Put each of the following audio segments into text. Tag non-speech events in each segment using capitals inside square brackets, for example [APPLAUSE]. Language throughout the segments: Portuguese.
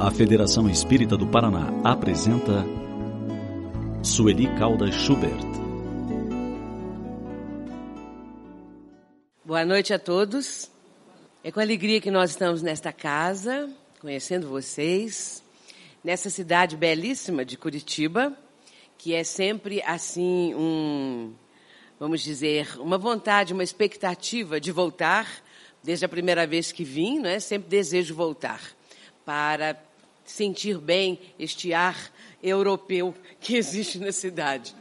A Federação Espírita do Paraná apresenta Sueli Caldas Schubert. Boa noite a todos. É com alegria que nós estamos nesta casa, conhecendo vocês, nessa cidade belíssima de Curitiba, que é sempre assim um, vamos dizer, uma vontade, uma expectativa de voltar. Desde a primeira vez que vim, não é? Sempre desejo voltar para sentir bem este ar europeu que existe na cidade.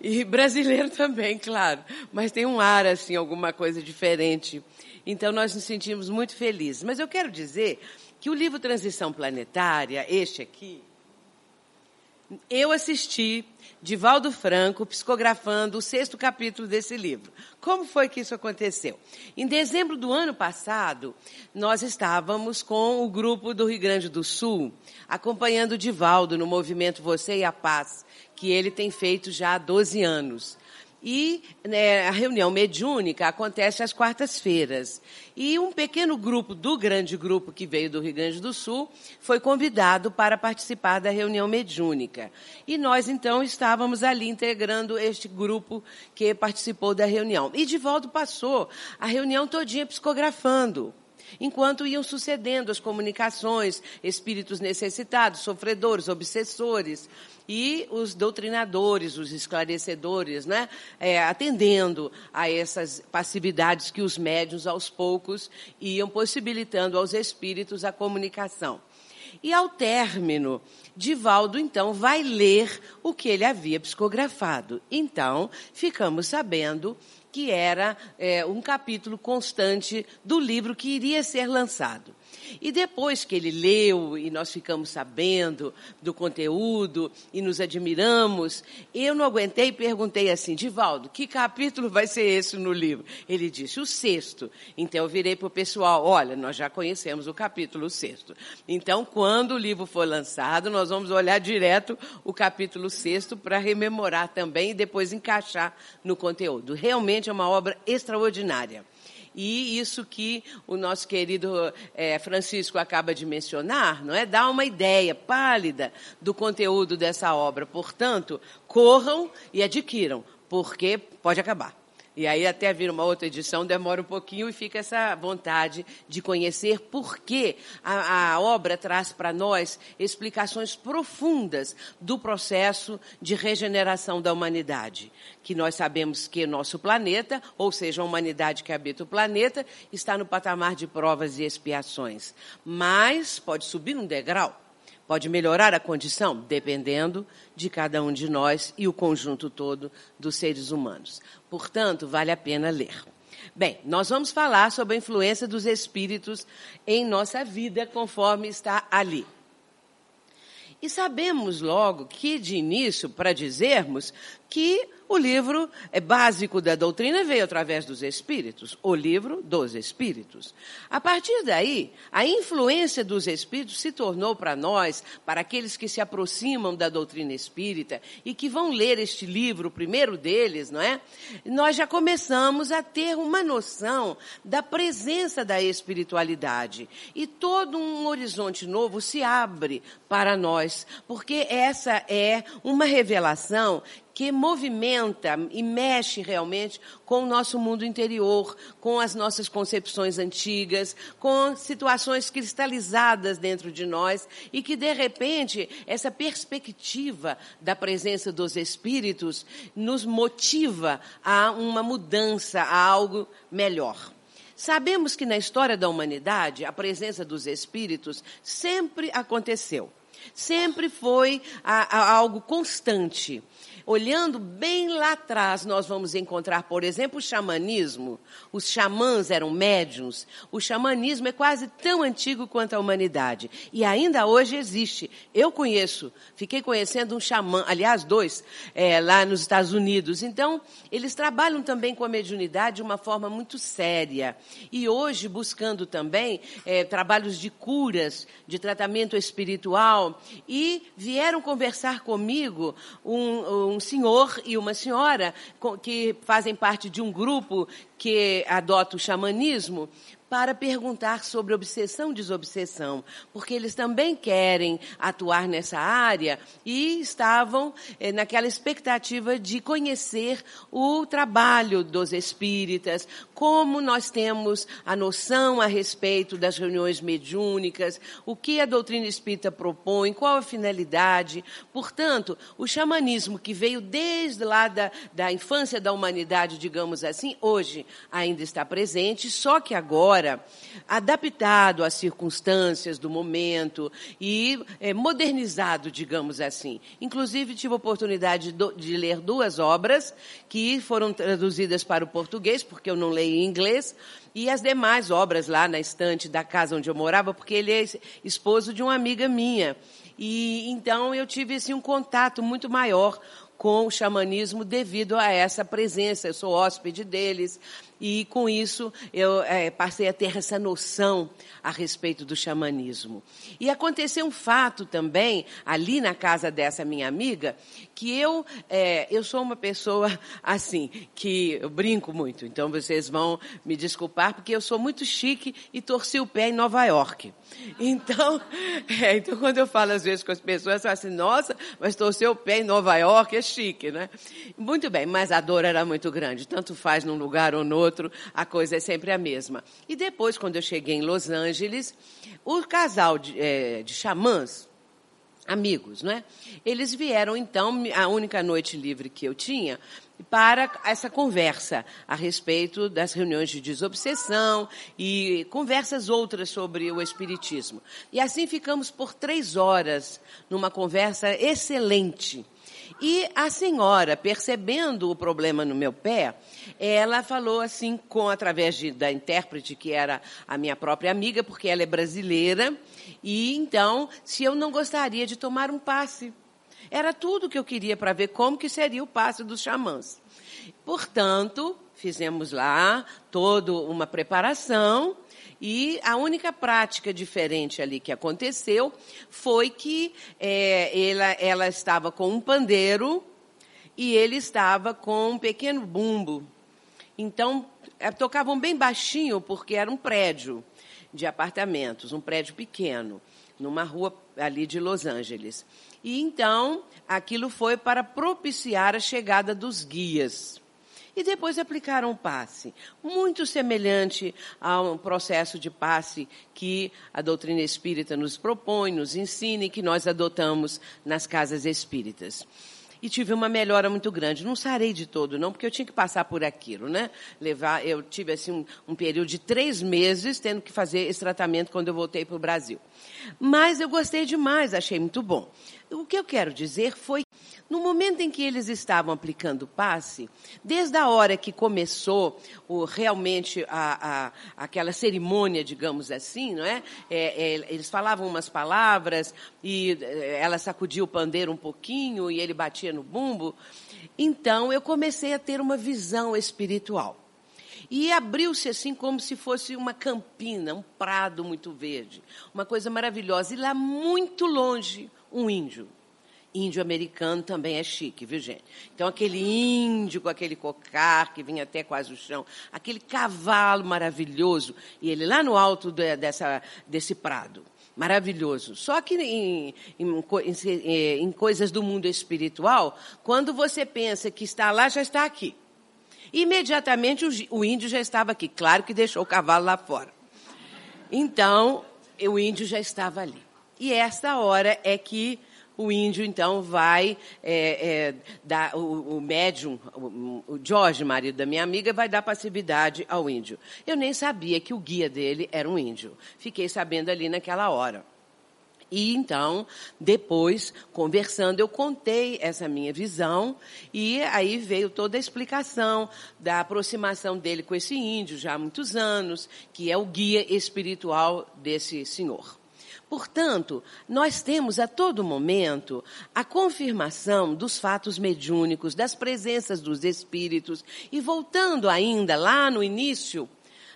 E brasileiro [LAUGHS] também, claro, mas tem um ar assim, alguma coisa diferente. Então nós nos sentimos muito felizes. Mas eu quero dizer que o livro Transição Planetária, este aqui, eu assisti Divaldo Franco psicografando o sexto capítulo desse livro. Como foi que isso aconteceu? Em dezembro do ano passado, nós estávamos com o grupo do Rio Grande do Sul, acompanhando o Divaldo no movimento Você e a Paz, que ele tem feito já há 12 anos. E né, a reunião mediúnica acontece às quartas-feiras. E um pequeno grupo do grande grupo que veio do Rio Grande do Sul foi convidado para participar da reunião mediúnica. E nós, então, estávamos ali integrando este grupo que participou da reunião. E Divaldo passou a reunião todinha psicografando enquanto iam sucedendo as comunicações, espíritos necessitados, sofredores, obsessores, e os doutrinadores, os esclarecedores, né, é, atendendo a essas passividades que os médios, aos poucos, iam possibilitando aos espíritos a comunicação. E ao término, Divaldo então vai ler o que ele havia psicografado. Então, ficamos sabendo que era é, um capítulo constante do livro que iria ser lançado. E depois que ele leu e nós ficamos sabendo do conteúdo e nos admiramos, eu não aguentei e perguntei assim, Divaldo, que capítulo vai ser esse no livro? Ele disse, o sexto. Então eu virei para o pessoal, olha, nós já conhecemos o capítulo sexto. Então, quando o livro for lançado, nós vamos olhar direto o capítulo sexto para rememorar também e depois encaixar no conteúdo. Realmente é uma obra extraordinária. E isso que o nosso querido é, Francisco acaba de mencionar, não é? Dá uma ideia pálida do conteúdo dessa obra. Portanto, corram e adquiram, porque pode acabar. E aí até vir uma outra edição demora um pouquinho e fica essa vontade de conhecer porque a, a obra traz para nós explicações profundas do processo de regeneração da humanidade. Que nós sabemos que nosso planeta, ou seja, a humanidade que habita o planeta, está no patamar de provas e expiações. Mas pode subir um degrau Pode melhorar a condição? Dependendo de cada um de nós e o conjunto todo dos seres humanos. Portanto, vale a pena ler. Bem, nós vamos falar sobre a influência dos espíritos em nossa vida, conforme está ali. E sabemos logo que, de início, para dizermos que o livro é básico da doutrina veio através dos espíritos, o livro dos espíritos. A partir daí, a influência dos espíritos se tornou para nós, para aqueles que se aproximam da doutrina espírita e que vão ler este livro, o primeiro deles, não é? Nós já começamos a ter uma noção da presença da espiritualidade e todo um horizonte novo se abre para nós, porque essa é uma revelação que movimenta e mexe realmente com o nosso mundo interior, com as nossas concepções antigas, com situações cristalizadas dentro de nós e que, de repente, essa perspectiva da presença dos espíritos nos motiva a uma mudança, a algo melhor. Sabemos que na história da humanidade a presença dos espíritos sempre aconteceu. Sempre foi a, a algo constante. Olhando bem lá atrás, nós vamos encontrar, por exemplo, o xamanismo. Os xamãs eram médiums. O xamanismo é quase tão antigo quanto a humanidade. E ainda hoje existe. Eu conheço, fiquei conhecendo um xamã, aliás, dois, é, lá nos Estados Unidos. Então, eles trabalham também com a mediunidade de uma forma muito séria. E hoje, buscando também é, trabalhos de curas, de tratamento espiritual. E vieram conversar comigo um, um um senhor e uma senhora que fazem parte de um grupo que adota o xamanismo para perguntar sobre obsessão desobsessão, porque eles também querem atuar nessa área e estavam eh, naquela expectativa de conhecer o trabalho dos espíritas, como nós temos a noção a respeito das reuniões mediúnicas, o que a doutrina espírita propõe, qual a finalidade. Portanto, o xamanismo que veio desde lá da, da infância da humanidade, digamos assim, hoje ainda está presente, só que agora adaptado às circunstâncias do momento e é, modernizado, digamos assim. Inclusive, tive a oportunidade de, de ler duas obras que foram traduzidas para o português, porque eu não leio em inglês, e as demais obras lá na estante da casa onde eu morava, porque ele é esposo de uma amiga minha. E então eu tive assim, um contato muito maior com o xamanismo devido a essa presença. Eu sou hóspede deles e com isso eu é, passei a ter essa noção a respeito do xamanismo. E aconteceu um fato também ali na casa dessa minha amiga que eu é, eu sou uma pessoa [LAUGHS] assim que eu brinco muito. Então vocês vão me desculpar porque eu sou muito chique e torci o pé em Nova York. Então, [LAUGHS] é, então quando eu falo às vezes com as pessoas, falam assim, nossa, mas torcer o pé em Nova York é chique, né? Muito bem, mas a dor era muito grande. Tanto faz num lugar ou no outro, a coisa é sempre a mesma. E depois, quando eu cheguei em Los Angeles, o casal de, é, de xamãs, amigos, não é? Eles vieram então, a única noite livre que eu tinha, para essa conversa a respeito das reuniões de desobsessão e conversas outras sobre o Espiritismo. E assim ficamos por três horas numa conversa excelente. E a senhora, percebendo o problema no meu pé, ela falou assim, com através de, da intérprete, que era a minha própria amiga, porque ela é brasileira, e então, se eu não gostaria de tomar um passe. Era tudo que eu queria para ver como que seria o passe dos xamãs. Portanto, fizemos lá toda uma preparação e a única prática diferente ali que aconteceu foi que é, ela, ela estava com um pandeiro e ele estava com um pequeno bumbo. Então, é, tocavam bem baixinho porque era um prédio de apartamentos, um prédio pequeno, numa rua ali de Los Angeles. E então, aquilo foi para propiciar a chegada dos guias e depois aplicaram o passe, muito semelhante a um processo de passe que a doutrina espírita nos propõe, nos ensina e que nós adotamos nas casas espíritas e tive uma melhora muito grande. Não sarei de todo, não, porque eu tinha que passar por aquilo, né? Levar, eu tive assim um, um período de três meses tendo que fazer esse tratamento quando eu voltei para o Brasil. Mas eu gostei demais, achei muito bom. O que eu quero dizer foi, no momento em que eles estavam aplicando o passe, desde a hora que começou o, realmente a, a, aquela cerimônia, digamos assim, não é? é? é eles falavam umas palavras e é, ela sacudia o pandeiro um pouquinho e ele batia no bumbo. Então eu comecei a ter uma visão espiritual. E abriu-se assim como se fosse uma campina, um prado muito verde. Uma coisa maravilhosa. E lá muito longe, um índio. Índio americano também é chique, viu, gente? Então, aquele índio com aquele cocar que vinha até quase o chão, aquele cavalo maravilhoso, e ele lá no alto de, dessa, desse prado. Maravilhoso. Só que em, em, em, em coisas do mundo espiritual, quando você pensa que está lá, já está aqui. Imediatamente o, o índio já estava aqui. Claro que deixou o cavalo lá fora. Então, o índio já estava ali. E esta hora é que o índio, então, vai é, é, dar, o, o médium, o, o Jorge, marido da minha amiga, vai dar passividade ao índio. Eu nem sabia que o guia dele era um índio. Fiquei sabendo ali naquela hora. E então, depois, conversando, eu contei essa minha visão e aí veio toda a explicação da aproximação dele com esse índio já há muitos anos, que é o guia espiritual desse senhor. Portanto, nós temos a todo momento a confirmação dos fatos mediúnicos, das presenças dos espíritos. E voltando ainda lá no início,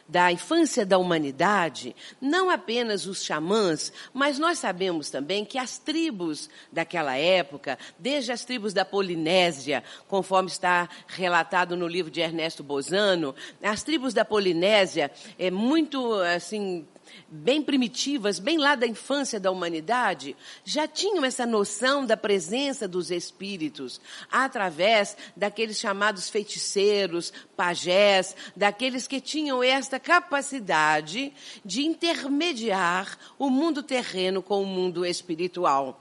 da infância da humanidade, não apenas os xamãs, mas nós sabemos também que as tribos daquela época, desde as tribos da Polinésia, conforme está relatado no livro de Ernesto Bozano, as tribos da Polinésia, é muito assim bem primitivas, bem lá da infância da humanidade, já tinham essa noção da presença dos espíritos através daqueles chamados feiticeiros, pajés, daqueles que tinham esta capacidade de intermediar o mundo terreno com o mundo espiritual.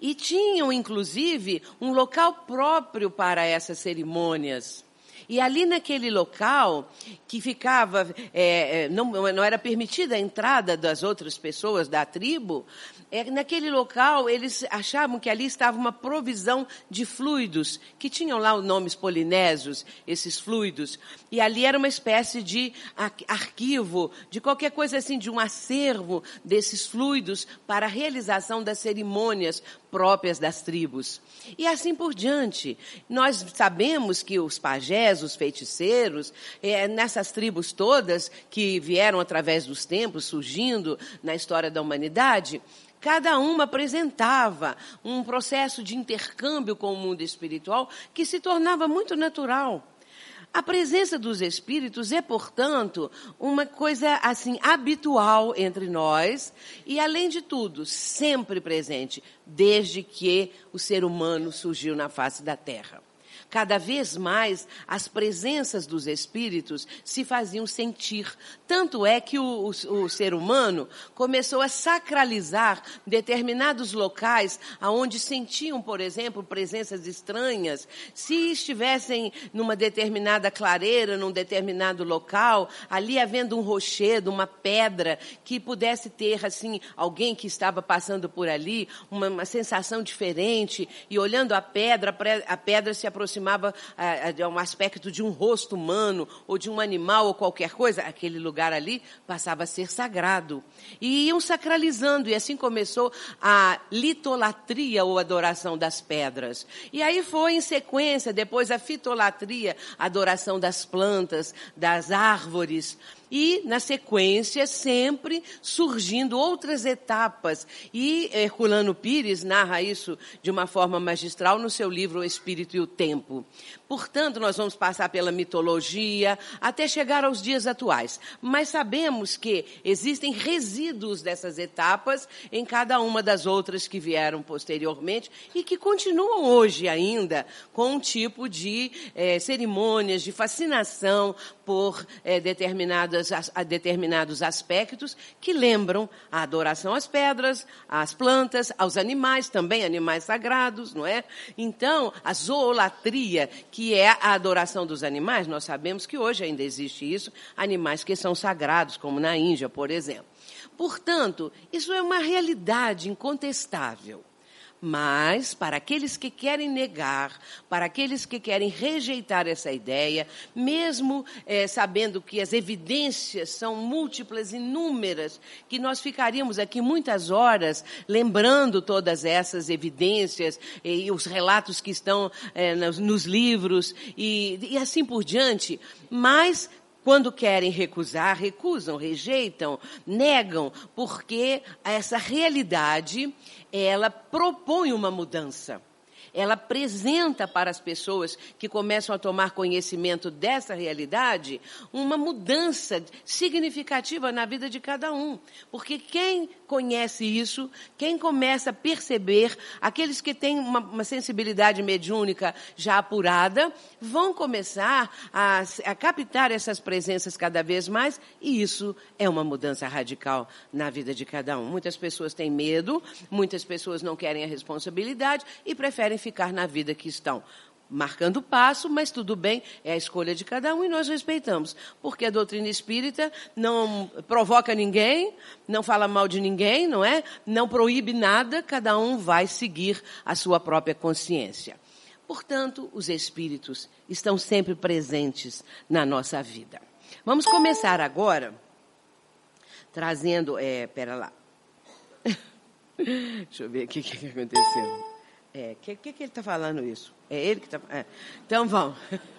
E tinham, inclusive, um local próprio para essas cerimônias. E ali naquele local, que ficava, é, é, não, não era permitida a entrada das outras pessoas da tribo, é, naquele local eles achavam que ali estava uma provisão de fluidos, que tinham lá os nomes polinésios, esses fluidos. E ali era uma espécie de arquivo, de qualquer coisa assim, de um acervo desses fluidos para a realização das cerimônias próprias das tribos. E assim por diante. Nós sabemos que os pajés, os feiticeiros, é, nessas tribos todas que vieram através dos tempos, surgindo na história da humanidade, cada uma apresentava um processo de intercâmbio com o mundo espiritual que se tornava muito natural. A presença dos espíritos é, portanto, uma coisa assim habitual entre nós e, além de tudo, sempre presente, desde que o ser humano surgiu na face da Terra. Cada vez mais as presenças dos espíritos se faziam sentir. Tanto é que o, o, o ser humano começou a sacralizar determinados locais aonde sentiam, por exemplo, presenças estranhas. Se estivessem numa determinada clareira, num determinado local, ali havendo um rochedo, uma pedra que pudesse ter assim alguém que estava passando por ali, uma, uma sensação diferente e olhando a pedra, a pedra se aproximava aproximava de um aspecto de um rosto humano ou de um animal ou qualquer coisa, aquele lugar ali passava a ser sagrado. E iam sacralizando, e assim começou a litolatria ou adoração das pedras. E aí foi em sequência, depois a fitolatria, adoração das plantas, das árvores e, na sequência, sempre surgindo outras etapas. E Herculano Pires narra isso de uma forma magistral no seu livro O Espírito e o Tempo. Portanto, nós vamos passar pela mitologia até chegar aos dias atuais. Mas sabemos que existem resíduos dessas etapas em cada uma das outras que vieram posteriormente e que continuam hoje ainda com um tipo de eh, cerimônias de fascinação por eh, determinadas, a, determinados aspectos que lembram a adoração às pedras, às plantas, aos animais, também animais sagrados, não é? Então, a zoolatria, que é a adoração dos animais, nós sabemos que hoje ainda existe isso, animais que são sagrados, como na Índia, por exemplo. Portanto, isso é uma realidade incontestável. Mas, para aqueles que querem negar, para aqueles que querem rejeitar essa ideia, mesmo é, sabendo que as evidências são múltiplas, inúmeras, que nós ficaríamos aqui muitas horas lembrando todas essas evidências e, e os relatos que estão é, nos, nos, livros e, e assim por diante, mas quando querem recusar, recusam, rejeitam, negam, porque essa realidade, ela propõe uma mudança ela apresenta para as pessoas que começam a tomar conhecimento dessa realidade uma mudança significativa na vida de cada um. Porque quem conhece isso, quem começa a perceber, aqueles que têm uma, uma sensibilidade mediúnica já apurada, vão começar a, a captar essas presenças cada vez mais, e isso é uma mudança radical na vida de cada um. Muitas pessoas têm medo, muitas pessoas não querem a responsabilidade e preferem ficar na vida que estão marcando passo, mas tudo bem, é a escolha de cada um e nós respeitamos. Porque a doutrina espírita não provoca ninguém, não fala mal de ninguém, não é? Não proíbe nada, cada um vai seguir a sua própria consciência. Portanto, os espíritos estão sempre presentes na nossa vida. Vamos começar agora trazendo. É, pera lá. [LAUGHS] Deixa eu ver aqui o que aconteceu. É, que, que, que ele está falando isso? É ele que está. É. Então vamos. [LAUGHS]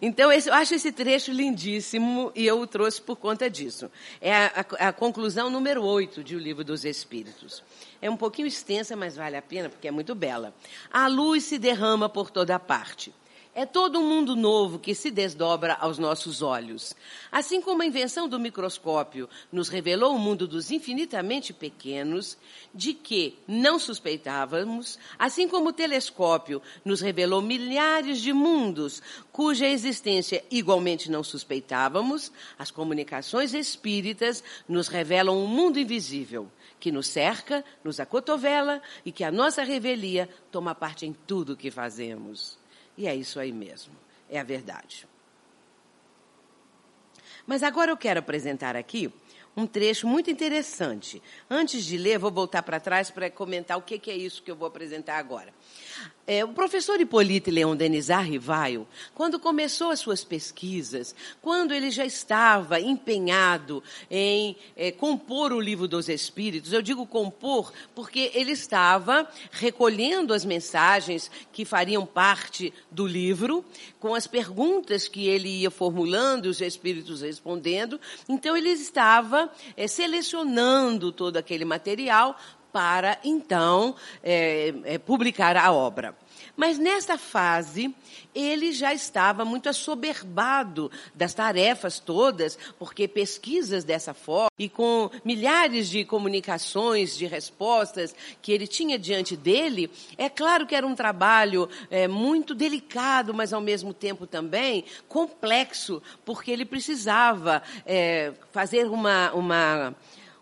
Então, esse, eu acho esse trecho lindíssimo e eu o trouxe por conta disso. É a, a, a conclusão número 8 de O Livro dos Espíritos. É um pouquinho extensa, mas vale a pena porque é muito bela. A luz se derrama por toda parte. É todo um mundo novo que se desdobra aos nossos olhos. Assim como a invenção do microscópio nos revelou o mundo dos infinitamente pequenos, de que não suspeitávamos, assim como o telescópio nos revelou milhares de mundos cuja existência igualmente não suspeitávamos, as comunicações espíritas nos revelam um mundo invisível que nos cerca, nos acotovela e que a nossa revelia toma parte em tudo o que fazemos. E é isso aí mesmo, é a verdade. Mas agora eu quero apresentar aqui um trecho muito interessante. Antes de ler, vou voltar para trás para comentar o que, é isso que eu vou apresentar agora. É, o professor Hipólito Leão Denizar Rivaio, quando começou as suas pesquisas, quando ele já estava empenhado em é, compor o livro dos Espíritos, eu digo compor porque ele estava recolhendo as mensagens que fariam parte do livro, com as perguntas que ele ia formulando os Espíritos respondendo. Então, ele estava é, selecionando todo aquele material para então é, é, publicar a obra. Mas nesta fase, ele já estava muito assoberbado das tarefas todas, porque pesquisas dessa forma e com milhares de comunicações, de respostas que ele tinha diante dele, é claro que era um trabalho é, muito delicado, mas ao mesmo tempo também complexo, porque ele precisava é, fazer uma, uma,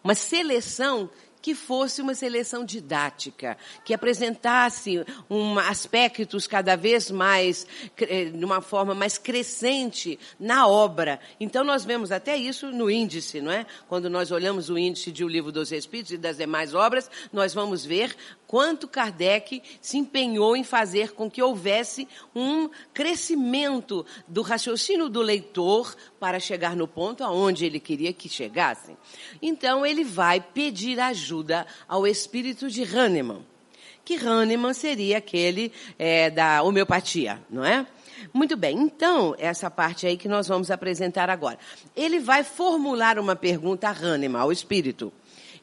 uma seleção que fosse uma seleção didática, que apresentasse um, aspectos cada vez mais, eh, de uma forma mais crescente na obra. Então nós vemos até isso no índice, não é? Quando nós olhamos o índice de O Livro dos Espíritos e das demais obras, nós vamos ver quanto Kardec se empenhou em fazer com que houvesse um crescimento do raciocínio do leitor para chegar no ponto aonde ele queria que chegasse. Então ele vai pedir ajuda ao espírito de Hahnemann, que Hahnemann seria aquele é, da homeopatia, não é? Muito bem, então, essa parte aí que nós vamos apresentar agora. Ele vai formular uma pergunta a Hahnemann, ao espírito.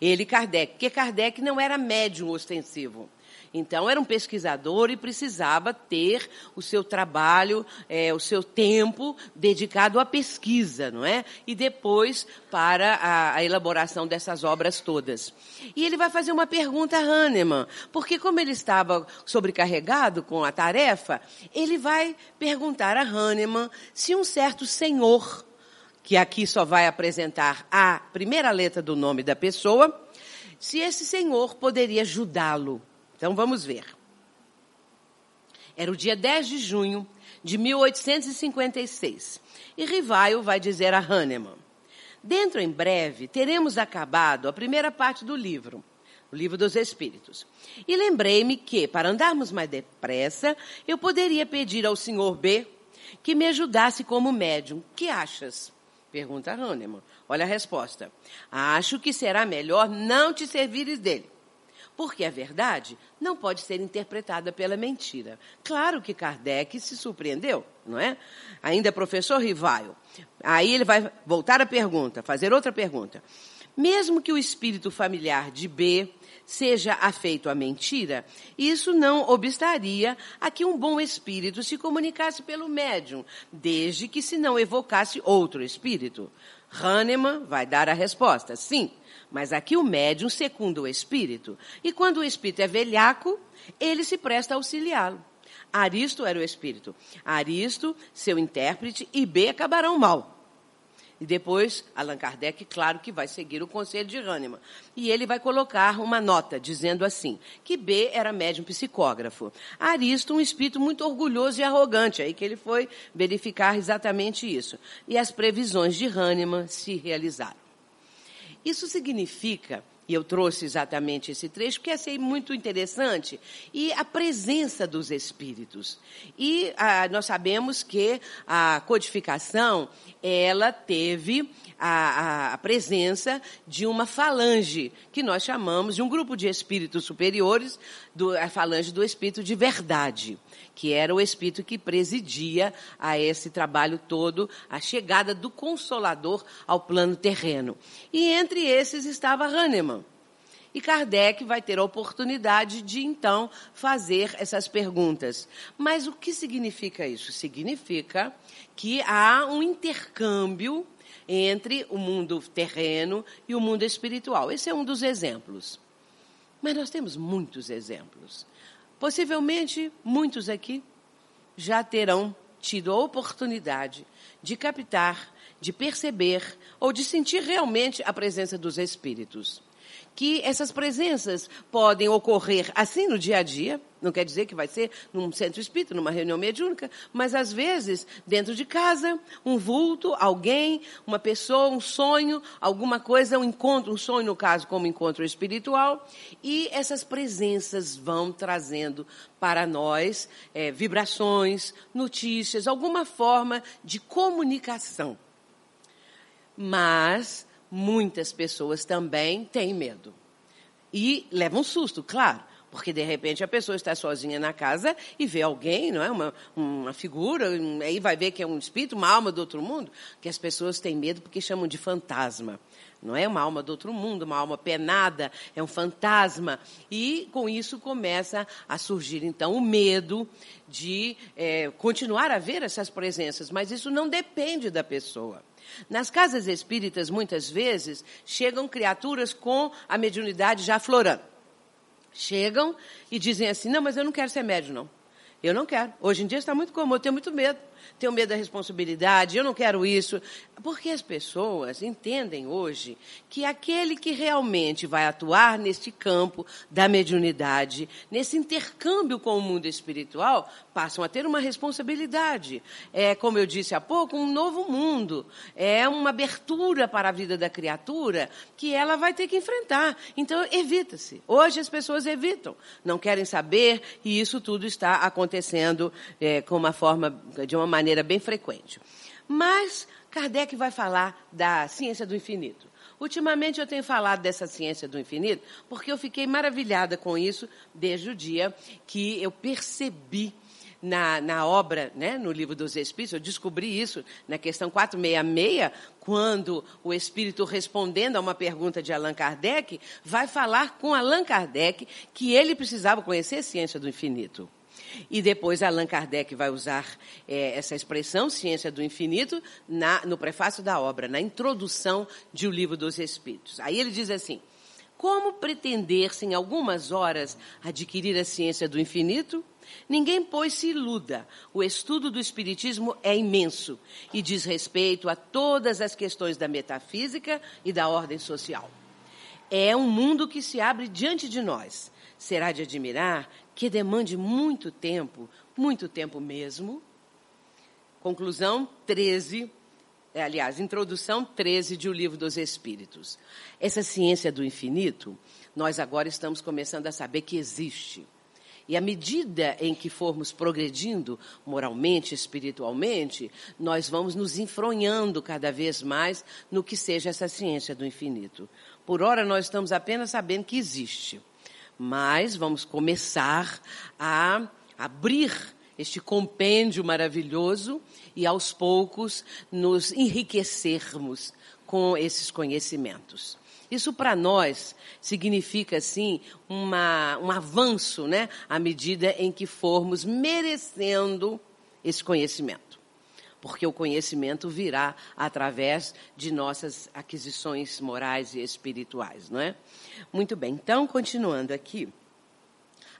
Ele, Kardec, porque Kardec não era médium ostensivo. Então, era um pesquisador e precisava ter o seu trabalho, é, o seu tempo dedicado à pesquisa, não é? E depois para a, a, elaboração dessas obras todas. E ele vai fazer uma pergunta a Hahnemann, porque como ele estava sobrecarregado com a tarefa, ele vai perguntar a Hahnemann se um certo senhor, que aqui só vai apresentar a primeira letra do nome da pessoa, se esse senhor poderia ajudá-lo então vamos ver. Era o dia 10 de junho de 1856. E Rivaio vai dizer a Hahnemann: Dentro em breve teremos acabado a primeira parte do livro, o livro dos Espíritos. E lembrei-me que, para andarmos mais depressa, eu poderia pedir ao senhor B que me ajudasse como médium. Que achas? Pergunta Hahnemann. Olha a resposta. Acho que será melhor não te servires dele. Porque a verdade não pode ser interpretada pela mentira. Claro que Kardec se surpreendeu, não é? Ainda professor Rivaio. Aí ele vai voltar à pergunta, fazer outra pergunta. Mesmo que o espírito familiar de B seja afeito à mentira, isso não obstaria a que um bom espírito se comunicasse pelo médium, desde que se não evocasse outro espírito. Hahnemann vai dar a resposta, sim. Mas aqui o médium secunda o espírito. E quando o espírito é velhaco, ele se presta a auxiliá-lo. Aristo era o espírito. Aristo, seu intérprete, e B acabarão mal. E depois, Allan Kardec, claro que vai seguir o conselho de Hahnemann. E ele vai colocar uma nota dizendo assim, que B era médium psicógrafo. Aristo, um espírito muito orgulhoso e arrogante, aí que ele foi verificar exatamente isso. E as previsões de Hahnemann se realizaram. Isso significa E eu trouxe exatamente esse trecho porque achei muito interessante. E a presença dos espíritos. E ah, nós sabemos que a codificação, ela teve a, a, presença de uma falange, que nós chamamos de um grupo de espíritos superiores, do, a falange do espírito de verdade, que era o espírito que presidia a esse trabalho todo, a chegada do Consolador ao plano terreno. E entre esses estava Hahnemann. E Kardec vai ter a oportunidade de, então, fazer essas perguntas. Mas o que significa isso? Significa que há um intercâmbio entre o mundo terreno e o mundo espiritual. Esse é um dos exemplos. Mas nós temos muitos exemplos. Possivelmente, muitos aqui já terão tido a oportunidade de captar, de perceber ou de sentir realmente a presença dos espíritos que essas presenças podem ocorrer assim no dia a dia, não quer dizer que vai ser num centro espírita, numa reunião mediúnica, mas às vezes dentro de casa, um vulto, alguém, uma pessoa, um sonho, alguma coisa, um encontro, um sonho no caso como encontro espiritual, e essas presenças vão trazendo para nós é, vibrações, notícias, alguma forma de comunicação. Mas muitas pessoas também têm medo. E levam um susto, claro. Porque, de repente, a pessoa está sozinha na casa e vê alguém, não é? Uma, uma figura, aí vai ver que é um espírito, uma alma do outro mundo, que as pessoas têm medo porque chamam de fantasma. Não é uma alma do outro mundo, uma alma penada, é um fantasma. E, com isso, começa a surgir, então, o medo de é, continuar a ver essas presenças. Mas isso não depende da pessoa. Nas casas espíritas, muitas vezes, chegam criaturas com a mediunidade já florando. Chegam e dizem assim: não, mas eu não quero ser médium, não. Eu não quero. Hoje em dia está muito comum, eu tenho muito medo tenho medo da responsabilidade, eu não quero isso. Porque as pessoas entendem hoje que aquele que realmente vai atuar neste campo da mediunidade, nesse intercâmbio com o mundo espiritual, passam a ter uma responsabilidade. É, como eu disse há pouco, um novo mundo. É uma abertura para a vida da criatura que ela vai ter que enfrentar. Então, evita-se. Hoje as pessoas evitam, não querem saber, e isso tudo está acontecendo é, com uma forma, de uma maneira bem frequente. Mas Kardec vai falar da ciência do infinito. Ultimamente eu tenho falado dessa ciência do infinito porque eu fiquei maravilhada com isso desde o dia que eu percebi na, na obra, né, no livro dos Espíritos, eu descobri isso na questão 466, quando o Espírito, respondendo a uma pergunta de Allan Kardec, vai falar com Allan Kardec que ele precisava conhecer a ciência do infinito. E depois Allan Kardec vai usar é, essa expressão, ciência do infinito, na, no prefácio da obra, na introdução de O Livro dos Espíritos. Aí ele diz assim: como pretender-se em algumas horas adquirir a ciência do infinito? Ninguém, pois, se iluda. O estudo do Espiritismo é imenso e diz respeito a todas as questões da metafísica e da ordem social. É um mundo que se abre diante de nós. Será de admirar que demande muito tempo, muito tempo mesmo. Conclusão 13, é, aliás, introdução 13 de O Livro dos Espíritos. Essa ciência do infinito, nós agora estamos começando a saber que existe. E à medida em que formos progredindo moralmente, espiritualmente, nós vamos nos enfronhando cada vez mais no que seja essa ciência do infinito. Por ora, nós estamos apenas sabendo que existe mas vamos começar a abrir este compêndio maravilhoso e aos poucos nos enriquecermos com esses conhecimentos. Isso para nós significa, assim, uma, um avanço, né? À medida em que formos merecendo esse conhecimento porque o conhecimento virá através de nossas aquisições morais e espirituais, não é? Muito bem, então, continuando aqui,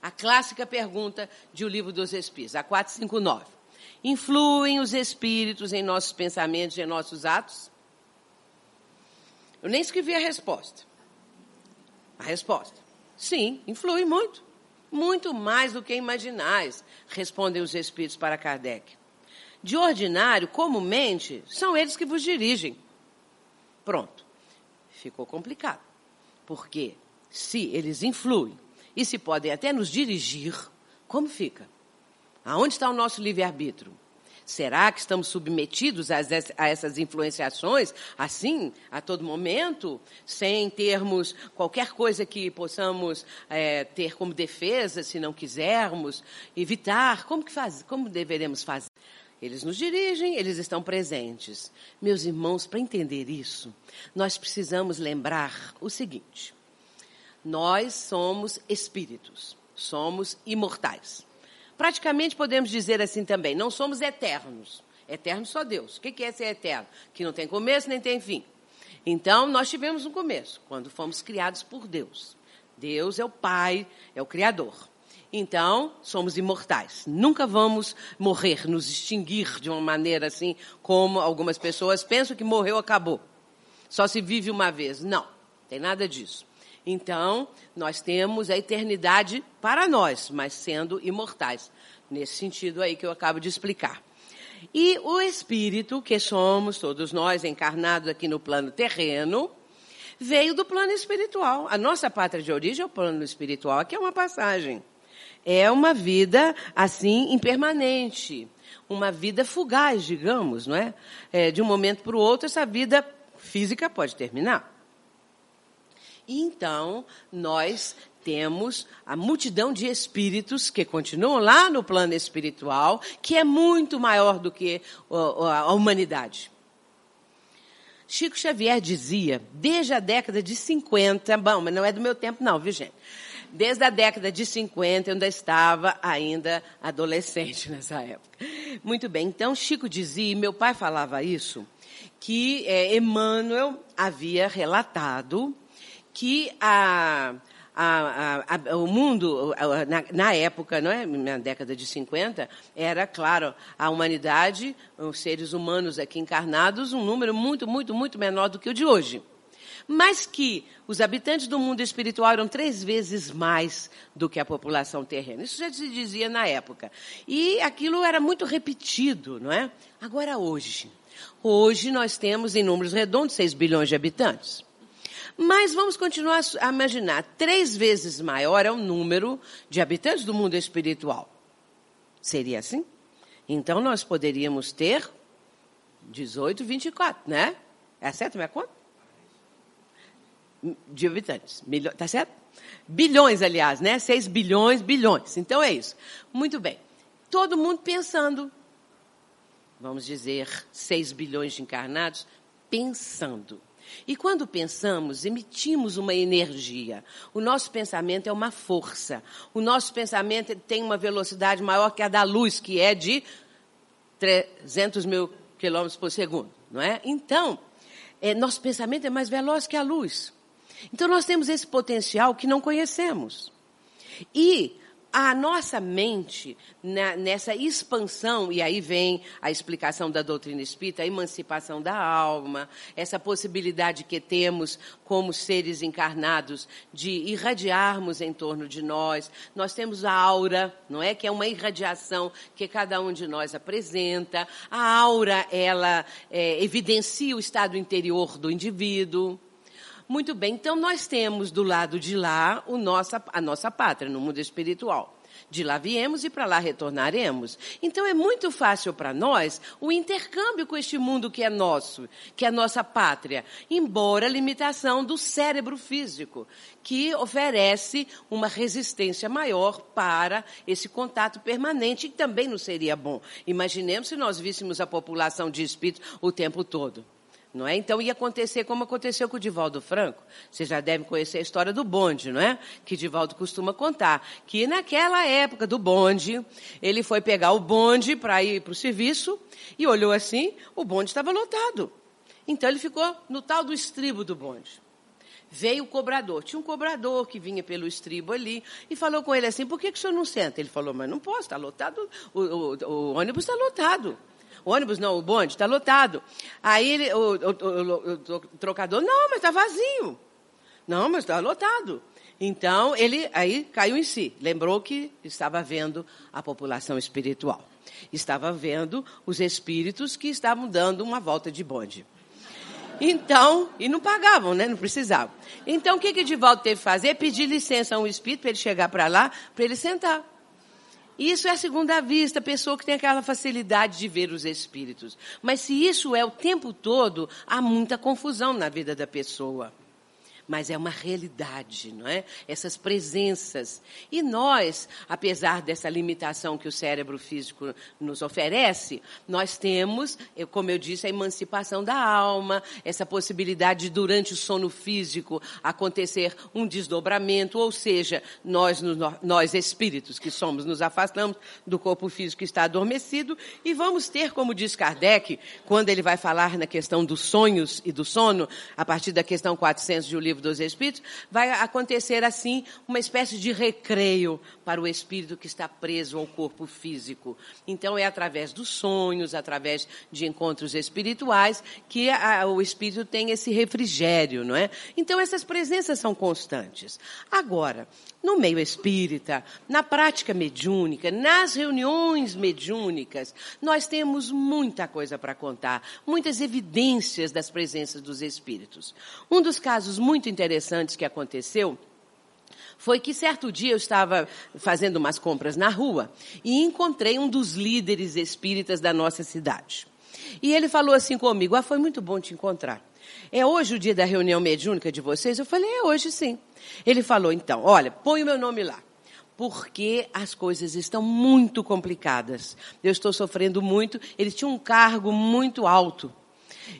a clássica pergunta de O Livro dos Espíritos, a 459. Influem os espíritos em nossos pensamentos e em nossos atos? Eu nem escrevi a resposta. A resposta. Sim, influi muito. Muito mais do que imaginais, respondem os espíritos para Kardec. De ordinário, comumente, são eles que vos dirigem. Pronto. Ficou complicado. Porque se eles influem e se podem até nos dirigir, como fica? Aonde está o nosso livre-arbítrio? Será que estamos submetidos a essas influenciações, assim, a todo momento, sem termos qualquer coisa que possamos é, ter como defesa, se não quisermos, evitar? Como, que faz, como deveremos fazer? Eles nos dirigem, eles estão presentes. Meus irmãos, para entender isso, nós precisamos lembrar o seguinte: nós somos espíritos, somos imortais. Praticamente podemos dizer assim também, não somos eternos. Eterno só Deus. O que é ser eterno? Que não tem começo nem tem fim. Então, nós tivemos um começo, quando fomos criados por Deus. Deus é o Pai, é o Criador. Então, somos imortais. Nunca vamos morrer, nos extinguir de uma maneira assim, como algumas pessoas pensam que morreu, acabou. Só se vive uma vez. Não, tem nada disso. Então, nós temos a eternidade para nós, mas sendo imortais. Nesse sentido aí que eu acabo de explicar. E o espírito, que somos todos nós encarnados aqui no plano terreno, veio do plano espiritual. A nossa pátria de origem é o plano espiritual. Aqui é uma passagem. É uma vida, assim, impermanente. Uma vida fugaz, digamos, não é? é de um momento para o outro, essa vida física pode terminar. Então, nós temos a multidão de espíritos que continuam lá no plano espiritual, que é muito maior do que a humanidade. Chico Xavier dizia, desde a década de 50, bom, mas não é do meu tempo não, viu gente? Desde a década de 50, eu ainda estava ainda adolescente [LAUGHS] nessa época. Muito bem, então Chico dizia, e meu pai falava isso, que é, Emmanuel havia relatado que a, a, a, o mundo, na, na, época, não é? na década de 50, era, claro, a humanidade, os seres humanos aqui encarnados, um número muito, muito, muito menor do que o de hoje. Mas que os habitantes do mundo espiritual eram três vezes mais do que a população terrena. Isso já se dizia na época. E aquilo era muito repetido, não é? Agora, hoje. Hoje nós temos, em números redondos, 6 bilhões de habitantes. Mas vamos continuar a imaginar, três vezes maior é o número de habitantes do mundo espiritual. Seria assim? Então nós poderíamos ter 18, 24, né? É certo minha conta? De habitantes. Tá certo? Bilhões, aliás, né? 6 bilhões, bilhões. Então é isso. Muito bem. Todo mundo pensando. Vamos dizer, 6 bilhões de encarnados pensando. E quando pensamos, emitimos uma energia. O nosso pensamento é uma força. O nosso pensamento tem uma velocidade maior que a da luz, que é de 300 mil quilômetros por segundo, não é? Então, é, nosso pensamento é mais veloz que a luz. Então, nós temos esse potencial que não conhecemos. E a nossa mente, na, nessa expansão, e aí vem a explicação da doutrina espírita, a emancipação da alma, essa possibilidade que temos como seres encarnados de irradiarmos em torno de nós. Nós temos a aura, não é? Que é uma irradiação que cada um de nós apresenta. A aura, ela é, evidencia o estado interior do indivíduo. Muito bem, então nós temos do lado de lá o nossa, a nossa pátria, no mundo espiritual. De lá viemos e para lá retornaremos. Então é muito fácil para nós o intercâmbio com este mundo que é nosso, que é a nossa pátria, embora a limitação do cérebro físico, que oferece uma resistência maior para esse contato permanente, que também não seria bom. Imaginemos se nós víssemos a população de espíritos o tempo todo. Não é? Então ia acontecer como aconteceu com o Divaldo Franco. Vocês já devem conhecer a história do bonde, não é? Que Divaldo costuma contar. Que naquela época do bonde, ele foi pegar o bonde para ir para o serviço e olhou assim, o bonde estava lotado. Então ele ficou no tal do estribo do bonde. Veio o cobrador. Tinha um cobrador que vinha pelo estribo ali e falou com ele assim: por que, que o senhor não senta? Ele falou: mas não posso, está lotado, o, o, o ônibus está lotado. O ônibus não, o bonde, está lotado. Aí ele, o, o, o, o trocador, não, mas está vazio. Não, mas está lotado. Então, ele aí caiu em si. Lembrou que estava vendo a população espiritual. Estava vendo os espíritos que estavam dando uma volta de bonde. Então, e não pagavam, né? Não precisavam. Então, o que que Edivaldo teve que fazer? Pedir licença a um espírito para ele chegar para lá, para ele sentar. Isso é a segunda vista, pessoa que tem aquela facilidade de ver os espíritos. Mas se isso é o tempo todo, há muita confusão na vida da pessoa mas é uma realidade, não é? Essas presenças. E nós, apesar dessa limitação que o cérebro físico nos oferece, nós temos, como eu disse, a emancipação da alma, essa possibilidade de, durante o sono físico, acontecer um desdobramento, ou seja, nós, nós espíritos que somos, nos afastamos do corpo físico que está adormecido e vamos ter, como diz Kardec, quando ele vai falar na questão dos sonhos e do sono, a partir da questão 400 de O Livro livro dos Espíritos, vai acontecer assim uma espécie de recreio para o espírito que está preso ao corpo físico. Então é através dos sonhos, através de encontros espirituais que a, o espírito tem esse refrigério, não é? Então essas presenças são constantes. Agora, no meio espírita, na prática mediúnica, nas reuniões mediúnicas, nós temos muita coisa para contar, muitas evidências das presenças dos espíritos. Um dos casos muito interessantes que aconteceu foi que certo dia eu estava fazendo umas compras na rua e encontrei um dos líderes espíritas da nossa cidade. E ele falou assim comigo: Ah, foi muito bom te encontrar. É hoje o dia da reunião mediúnica de vocês? Eu falei: É hoje sim. Ele falou, então, olha, põe o meu nome lá. Porque as coisas estão muito complicadas. Eu estou sofrendo muito. Ele tinha um cargo muito alto.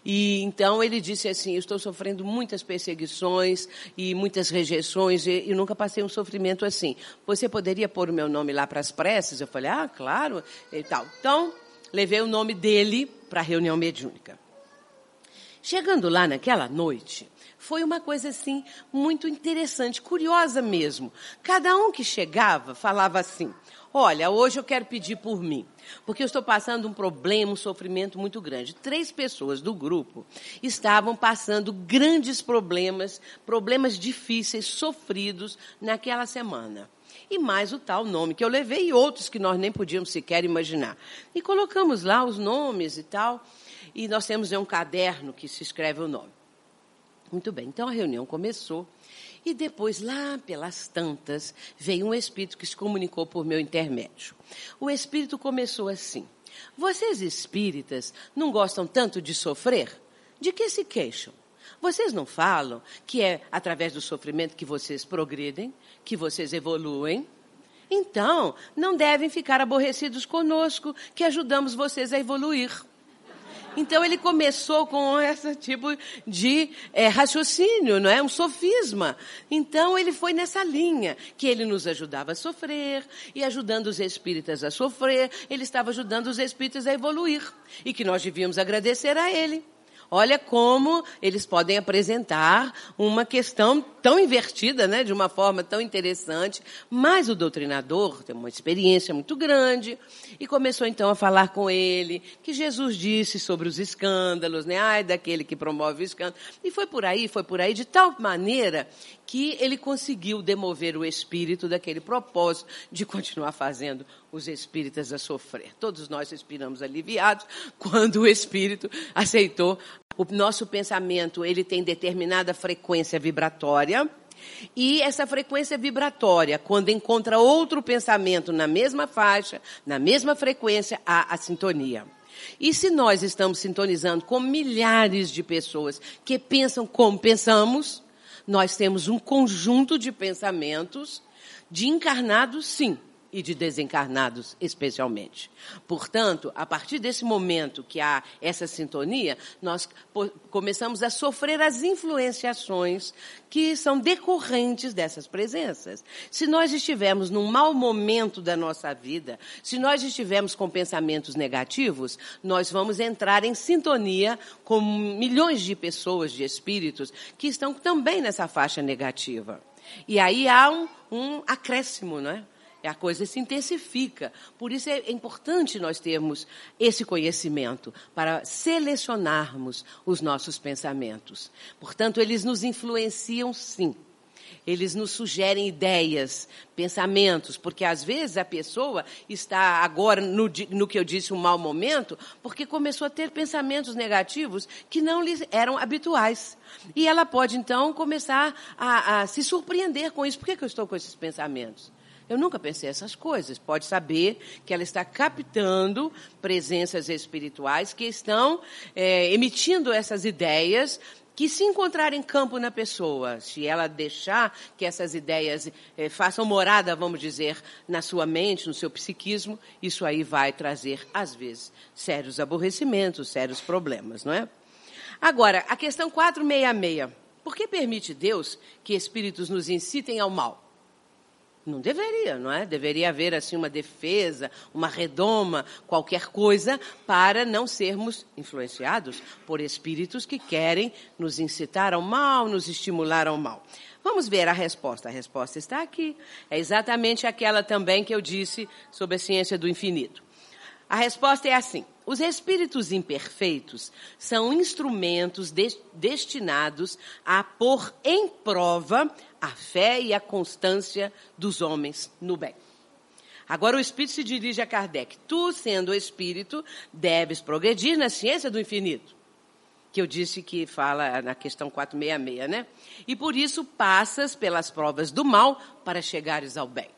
E então ele disse assim: estou sofrendo muitas perseguições e muitas rejeições e, e, nunca passei um sofrimento assim. Você poderia pôr o meu nome lá para as preces? Eu falei: ah, claro, e tal. Então levei o nome dele para a reunião mediúnica. Chegando lá naquela noite, foi uma coisa assim muito interessante, curiosa mesmo. Cada um que chegava falava assim: Olha, hoje eu quero pedir por mim, porque eu estou passando um problema, um sofrimento muito grande. Três pessoas do grupo estavam passando grandes problemas, problemas difíceis, sofridos naquela semana e mais o tal nome que eu levei e outros que nós nem podíamos sequer imaginar. E colocamos lá os nomes e tal, e nós temos um caderno que se escreve o nome. Muito bem, então a reunião começou. E depois, lá pelas tantas, veio um espírito que se comunicou por meu intermédio. O espírito começou assim: Vocês espíritas não gostam tanto de sofrer? De que se queixam? Vocês não falam que é através do sofrimento que vocês progredem, que vocês evoluem? Então, não devem ficar aborrecidos conosco, que ajudamos vocês a evoluir. Então ele começou com esse tipo de é, raciocínio, não é? Um sofisma. Então ele foi nessa linha, que ele nos ajudava a sofrer, e ajudando os espíritas a sofrer, ele estava ajudando os espíritas a evoluir. E que nós devíamos agradecer a ele. Olha como eles podem apresentar uma questão tão invertida, né, de uma forma tão interessante. Mas o doutrinador tem uma experiência muito grande e começou então a falar com ele que Jesus disse sobre os escândalos, né, ai daquele que promove o escândalo. E foi por aí, foi por aí de tal maneira que ele conseguiu demover o espírito daquele propósito de continuar fazendo os espíritas a sofrer. Todos nós respiramos aliviados [LAUGHS] quando o espírito aceitou o nosso pensamento, ele tem determinada frequência vibratória. E essa frequência vibratória, quando encontra outro pensamento na mesma faixa, na mesma frequência, há a sintonia. E se nós estamos sintonizando com milhares de pessoas que pensam como pensamos, nós temos um conjunto de pensamentos de encarnados, sim, e de desencarnados, especialmente. Portanto, a partir desse momento que há essa sintonia, nós começamos a sofrer as influenciações que são decorrentes dessas presenças. Se nós estivermos num mau momento da nossa vida, se nós estivermos com pensamentos negativos, nós vamos entrar em sintonia com milhões de pessoas, de espíritos, que estão também nessa faixa negativa. E aí há um, um acréscimo, não é? A coisa se intensifica. Por isso é importante nós termos esse conhecimento para selecionarmos os nossos pensamentos. Portanto, eles nos influenciam sim. eles nos sugerem ideias, pensamentos, porque às vezes a pessoa está agora no, no, que eu disse um mau momento, porque começou a ter pensamentos negativos que não lhe eram habituais. E ela pode então começar a, a se surpreender com isso. Por que, que eu estou com esses pensamentos? Eu nunca pensei essas coisas. Pode saber que ela está captando presenças espirituais que estão é, emitindo essas ideias que se encontrar em campo na pessoa, se ela deixar que essas ideias eh, façam morada, vamos dizer, na sua mente, no seu psiquismo, isso aí vai trazer, às vezes, sérios aborrecimentos, sérios problemas, não é? Agora, a questão 466. Por que permite Deus que espíritos nos incitem ao mal? Não deveria, não é? Deveria haver assim uma defesa, uma redoma, qualquer coisa para não sermos influenciados por espíritos que querem nos incitar ao mal, nos estimular ao mal. Vamos ver a resposta. A resposta está aqui. É exatamente aquela também que eu disse sobre a ciência do infinito. A resposta é assim: os espíritos imperfeitos são instrumentos de, destinados a pôr em prova a fé e a constância dos homens no bem. Agora o Espírito se dirige a Kardec. Tu, sendo o Espírito, deves progredir na ciência do infinito. Que eu disse que fala na questão 466, né? E por isso passas pelas provas do mal para chegares ao bem.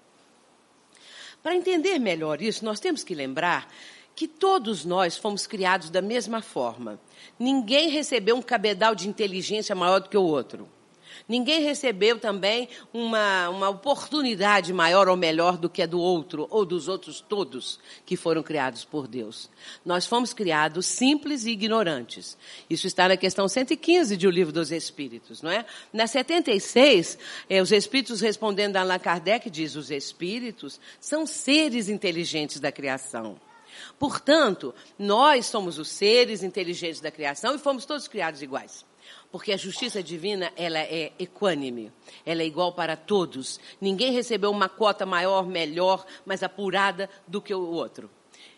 Para entender melhor isso, nós temos que lembrar que todos nós fomos criados da mesma forma. Ninguém recebeu um cabedal de inteligência maior do que o outro. Ninguém recebeu também uma, uma oportunidade maior ou melhor do que a do outro, ou dos outros todos que foram criados por Deus. Nós fomos criados simples e ignorantes. Isso está na questão 115 de O Livro dos Espíritos, não é? Na 76, eh, os Espíritos respondendo a Allan Kardec diz, os Espíritos são seres inteligentes da criação. Portanto, nós somos os seres inteligentes da criação e fomos todos criados iguais. Porque a justiça divina, ela é equânime. Ela é igual para todos. Ninguém recebeu uma cota maior, melhor, mais apurada do que o outro.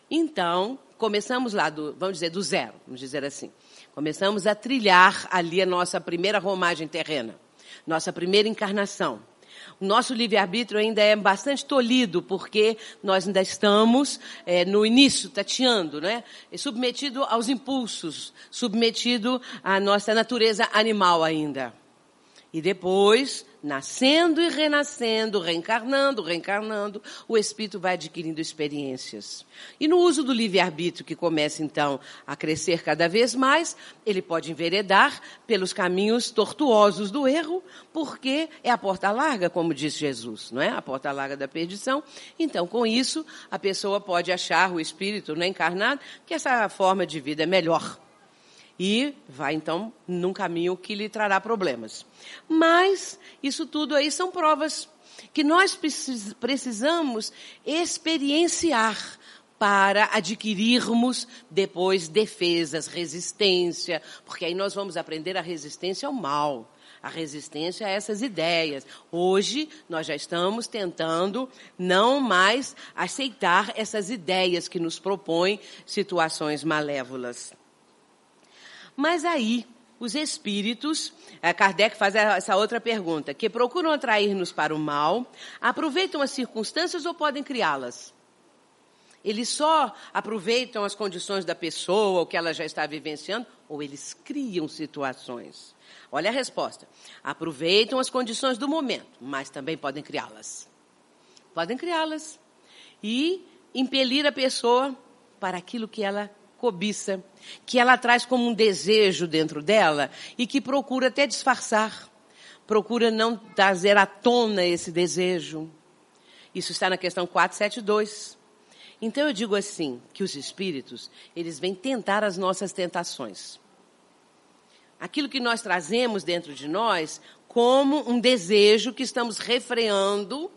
Então, começamos lá, do, vamos dizer, do zero, vamos dizer assim. Começamos a trilhar ali a nossa primeira romagem terrena, nossa primeira encarnação. Nosso livre-arbítrio ainda é bastante tolhido, porque nós ainda estamos é, no início, tateando, né? submetido aos impulsos, submetido à nossa natureza animal ainda. E depois, nascendo e renascendo, reencarnando, reencarnando, o espírito vai adquirindo experiências. E no uso do livre-arbítrio, que começa então a crescer cada vez mais, ele pode enveredar pelos caminhos tortuosos do erro, porque é a porta larga, como diz Jesus, não é? A porta larga da perdição. Então, com isso, a pessoa pode achar o espírito não encarnado que essa forma de vida é melhor e vai então num caminho que lhe trará problemas. Mas isso tudo aí são provas que nós precisamos experienciar para adquirirmos depois defesas, resistência, porque aí nós vamos aprender a resistência ao mal, a resistência a essas ideias. Hoje nós já estamos tentando não mais aceitar essas ideias que nos propõem situações malévolas. Mas aí, os espíritos, eh, Kardec faz essa outra pergunta, que procuram atrair-nos para o mal, aproveitam as circunstâncias ou podem criá-las? Eles só aproveitam as condições da pessoa, o que ela já está vivenciando, ou eles criam situações? Olha a resposta. Aproveitam as condições do momento, mas também podem criá-las. Podem criá-las. E impelir a pessoa para aquilo que ela cobiça, que ela traz como um desejo dentro dela e que procura até disfarçar, procura não trazer à tona esse desejo. Isso está na questão 472. Então eu digo assim, que os espíritos, eles vêm tentar as nossas tentações. Aquilo que nós trazemos dentro de nós como um desejo que estamos refreando,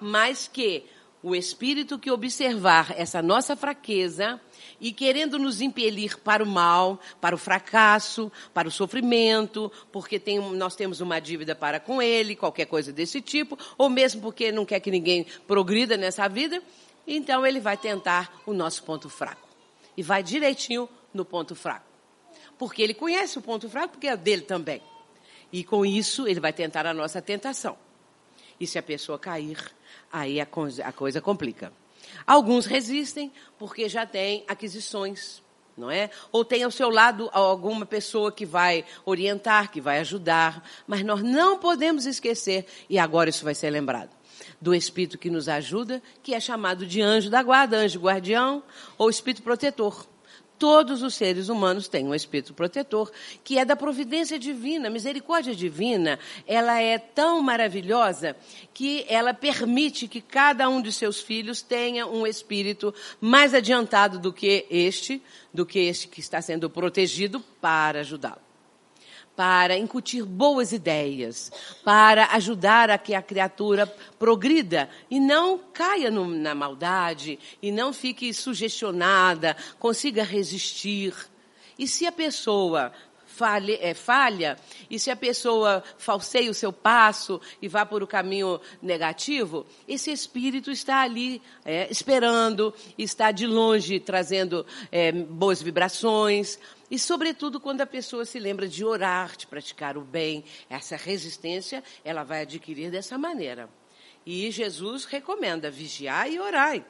mas que o espírito que observar essa nossa fraqueza e querendo nos impelir para o mal, para o fracasso, para o sofrimento, porque tem, nós temos uma dívida para com ele, qualquer coisa desse tipo, ou mesmo porque não quer que ninguém progrida nessa vida, então ele vai tentar o nosso ponto fraco. E vai direitinho no ponto fraco. Porque ele conhece o ponto fraco, porque é dele também. E com isso ele vai tentar a nossa tentação. E se a pessoa cair, aí a coisa complica. Alguns resistem porque já têm aquisições, não é? Ou tem ao seu lado alguma pessoa que vai orientar, que vai ajudar, mas nós não podemos esquecer, e agora isso vai ser lembrado, do Espírito que nos ajuda, que é chamado de anjo da guarda, anjo guardião ou Espírito protetor. Todos os seres humanos têm um espírito protetor, que é da providência divina. A misericórdia divina, ela é tão maravilhosa que ela permite que cada um de seus filhos tenha um espírito mais adiantado do que este, do que este que está sendo protegido para ajudá-lo para incutir boas ideias, para ajudar a que a criatura progrida e não caia no, na maldade e não fique sugestionada, consiga resistir. E se a pessoa falha, é, falha, e se a pessoa falseia o seu passo e vá por o caminho negativo, esse espírito está ali é, esperando, está de longe trazendo é, boas vibrações, e, sobretudo, quando a pessoa se lembra de orar, de praticar o bem, essa resistência ela vai adquirir dessa maneira. E Jesus recomenda vigiar e orar.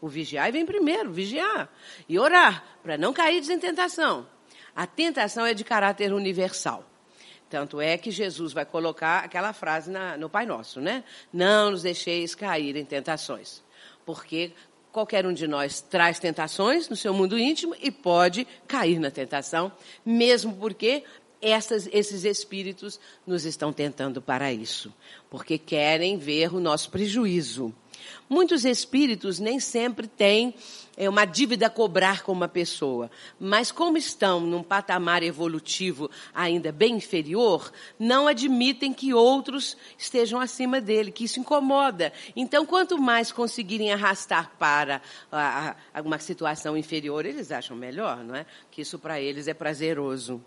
O vigiar vem primeiro, vigiar e orar, para não cair em tentação. A tentação é de caráter universal. Tanto é que Jesus vai colocar aquela frase na, no Pai Nosso, né? Não nos deixeis cair em tentações. Porque Qualquer um de nós traz tentações no seu mundo íntimo e pode cair na tentação, mesmo porque essas, esses espíritos nos estão tentando para isso, porque querem ver o nosso prejuízo. Muitos espíritos nem sempre têm é, uma dívida a cobrar com uma pessoa, mas como estão num patamar evolutivo ainda bem inferior, não admitem que outros estejam acima dele, que isso incomoda. Então, quanto mais conseguirem arrastar para uma situação inferior, eles acham melhor, não é? Que isso para eles é prazeroso.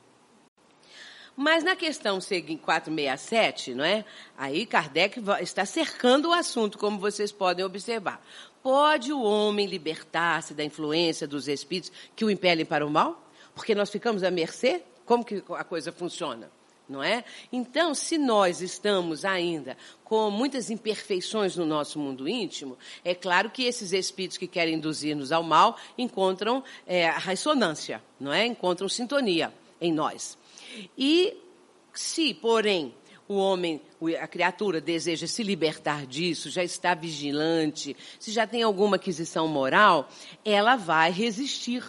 Mas na questão 467, não é? Aí Kardec está cercando o assunto, como vocês podem observar. Pode o homem libertar-se da influência dos espíritos que o impelem para o mal? Porque nós ficamos à mercê? Como que a coisa funciona? Não é? Então, se nós estamos ainda com muitas imperfeições no nosso mundo íntimo, é claro que esses espíritos que querem induzir-nos ao mal encontram é, ressonância, não é? Encontram sintonia em nós. E se, porém, o homem, a criatura deseja se libertar disso, já está vigilante, se já tem alguma aquisição moral, ela vai resistir,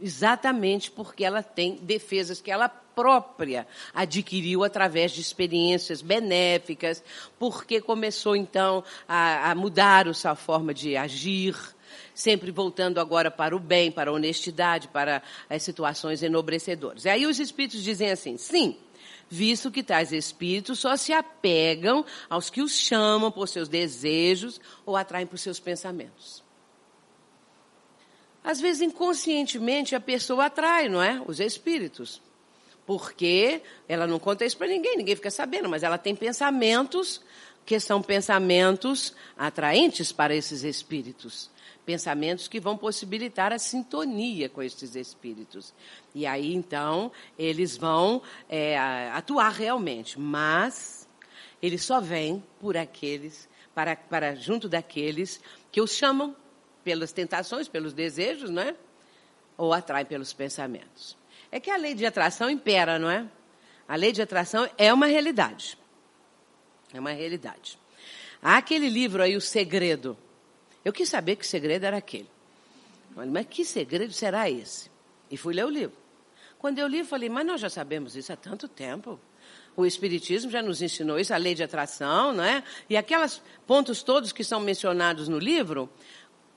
exatamente porque ela tem defesas que ela própria adquiriu através de experiências benéficas, porque começou então a, a mudar a sua forma de agir, sempre voltando agora para o bem, para a honestidade, para as situações enobrecedoras. E aí os espíritos dizem assim: sim, visto que tais espíritos só se apegam aos que os chamam por seus desejos ou atraem por seus pensamentos. Às vezes, inconscientemente, a pessoa atrai, não é? Os espíritos. Porque ela não conta isso para ninguém, ninguém fica sabendo, mas ela tem pensamentos que são pensamentos atraentes para esses espíritos pensamentos que vão possibilitar a sintonia com esses espíritos. E aí, então, eles vão é, atuar realmente, mas eles só vêm por aqueles, para, para junto daqueles que os chamam pelas tentações, pelos desejos, não é? Ou atraem pelos pensamentos. É que a lei de atração impera, não é? A lei de atração é uma realidade. É uma realidade. Há aquele livro aí, O Segredo, eu quis saber que segredo era aquele. Mas que segredo será esse? E fui ler o livro. Quando eu li, falei, mas nós já sabemos isso há tanto tempo. O Espiritismo já nos ensinou isso, a lei de atração, não é? E aqueles pontos todos que são mencionados no livro,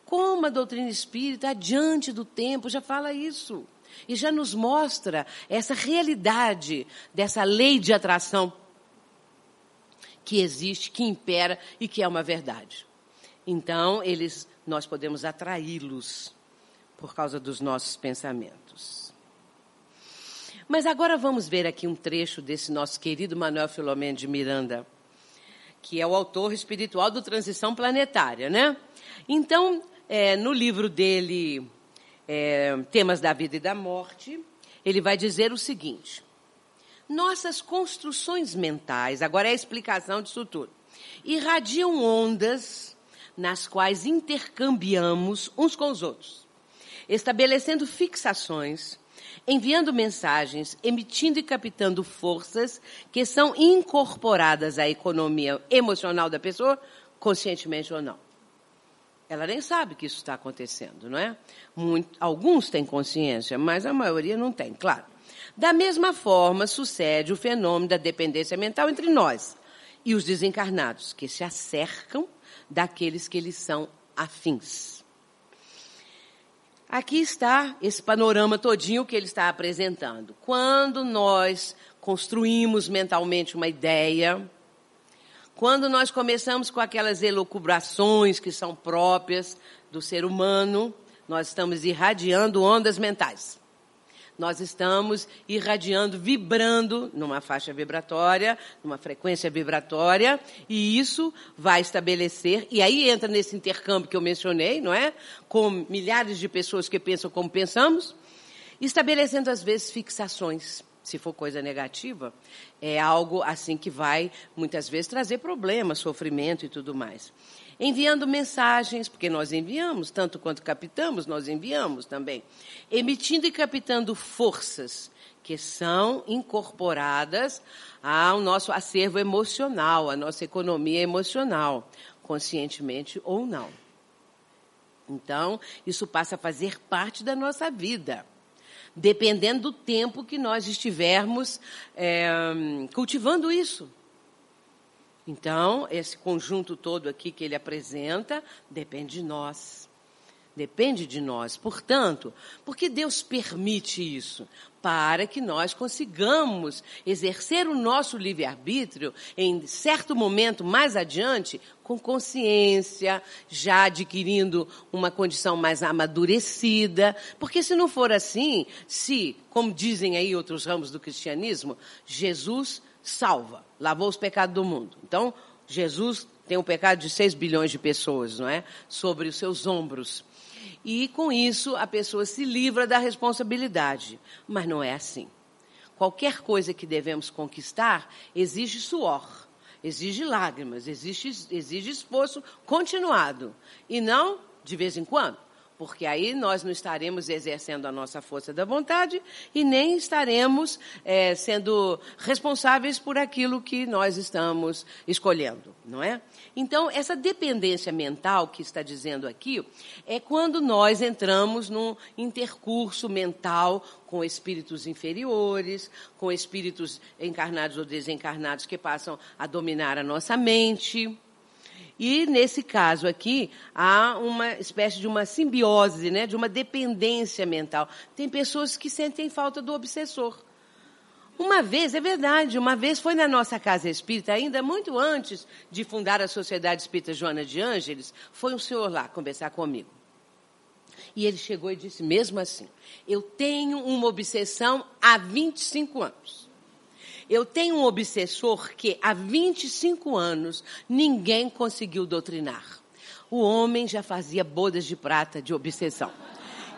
como a doutrina espírita, adiante do tempo, já fala isso. E já nos mostra essa realidade dessa lei de atração que existe, que impera e que é uma verdade. Então, eles, nós podemos atraí-los por causa dos nossos pensamentos. Mas agora vamos ver aqui um trecho desse nosso querido Manuel Filomeno de Miranda, que é o autor espiritual do Transição Planetária, né? Então, é, no livro dele, é, Temas da Vida e da Morte, ele vai dizer o seguinte: nossas construções mentais, agora é a explicação disso tudo irradiam ondas nas quais intercambiamos uns com os outros, estabelecendo fixações, enviando mensagens, emitindo e captando forças que são incorporadas à economia emocional da pessoa, conscientemente ou não. Ela nem sabe que isso está acontecendo, não é? Muito, alguns têm consciência, mas a maioria não tem, claro. Da mesma forma, sucede o fenômeno da dependência mental entre nós e os desencarnados, que se acercam daqueles que eles são afins. Aqui está esse panorama todinho que ele está apresentando. Quando nós construímos mentalmente uma ideia, quando nós começamos com aquelas elucubrações que são próprias do ser humano, nós estamos irradiando ondas mentais nós estamos irradiando, vibrando numa faixa vibratória, numa frequência vibratória, e isso vai estabelecer, e aí entra nesse intercâmbio que eu mencionei, não é? Com milhares de pessoas que pensam como pensamos, estabelecendo às vezes fixações. Se for coisa negativa, é algo assim que vai muitas vezes trazer problemas, sofrimento e tudo mais enviando mensagens, porque nós enviamos, tanto quanto captamos, nós enviamos também, emitindo e captando forças que são incorporadas ao nosso acervo emocional, à nossa economia emocional, conscientemente ou não. Então, isso passa a fazer parte da nossa vida, dependendo do tempo que nós estivermos é, cultivando isso. Então, esse conjunto todo aqui que ele apresenta depende de nós. Depende de nós. Portanto, por que Deus permite isso? Para que nós consigamos exercer o nosso livre-arbítrio em certo momento mais adiante, com consciência, já adquirindo uma condição mais amadurecida. Porque se não for assim, se, como dizem aí outros ramos do cristianismo, Jesus salva, lavou os pecados do mundo. Então, Jesus tem o pecado de 6 bilhões de pessoas, não é? Sobre os seus ombros. E com isso a pessoa se livra da responsabilidade. Mas não é assim. Qualquer coisa que devemos conquistar exige suor, exige lágrimas, exige, exige esforço continuado. E não de vez em quando porque aí nós não estaremos exercendo a nossa força da vontade e nem estaremos é, sendo responsáveis por aquilo que nós estamos escolhendo, não é? Então, essa dependência mental que está dizendo aqui é quando nós entramos num intercurso mental com espíritos inferiores, com espíritos encarnados ou desencarnados que passam a dominar a nossa mente. E nesse caso aqui, há uma espécie de uma simbiose, né, de uma dependência mental. Tem pessoas que sentem falta do obsessor. Uma vez, é verdade, uma vez foi na nossa casa espírita, ainda muito antes de fundar a Sociedade Espírita Joana de Ângeles, foi um senhor lá conversar comigo. E ele chegou e disse mesmo assim: Eu tenho uma obsessão há 25 anos. Eu tenho um obsessor que há 25 anos ninguém conseguiu doutrinar. O homem já fazia bodas de prata de obsessão.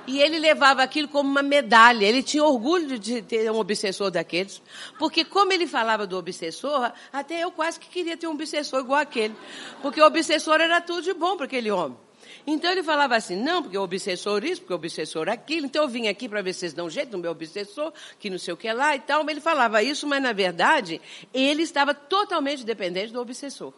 E ele levava aquilo como uma medalha. Ele tinha orgulho de ter um obsessor daqueles. Porque como ele falava do obsessor, até eu quase que queria ter um obsessor igual aquele. Porque o obsessor era tudo de bom para aquele homem. Então ele falava assim, não, porque o obsessor isso, porque o obsessor aquilo, então eu vim aqui para ver se vocês dão jeito no meu obsessor, que não sei o que lá e tal. Ele falava isso, mas na verdade ele estava totalmente dependente do obsessor.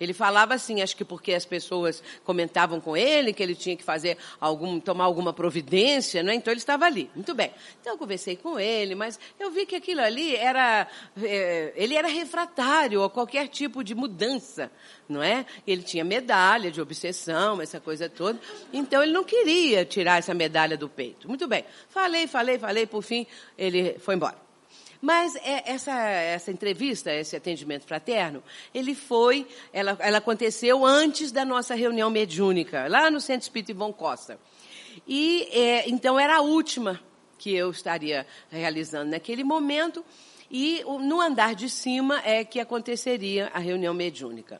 Ele falava assim, acho que porque as pessoas comentavam com ele que ele tinha que fazer algum, tomar alguma providência, né? Então ele estava ali. Muito bem. Então eu conversei com ele, mas eu vi que aquilo ali era, é, ele era refratário a qualquer tipo de mudança, não é? Ele tinha medalha de obsessão, essa coisa toda. Então ele não queria tirar essa medalha do peito. Muito bem. Falei, falei, falei, por fim ele foi embora. Mas é, essa, essa entrevista, esse atendimento fraterno, ele foi, ela, ela aconteceu antes da nossa reunião mediúnica, lá no Centro Espírita Ivon Costa. E é, então era a última que eu estaria realizando naquele momento. E no andar de cima é que aconteceria a reunião mediúnica.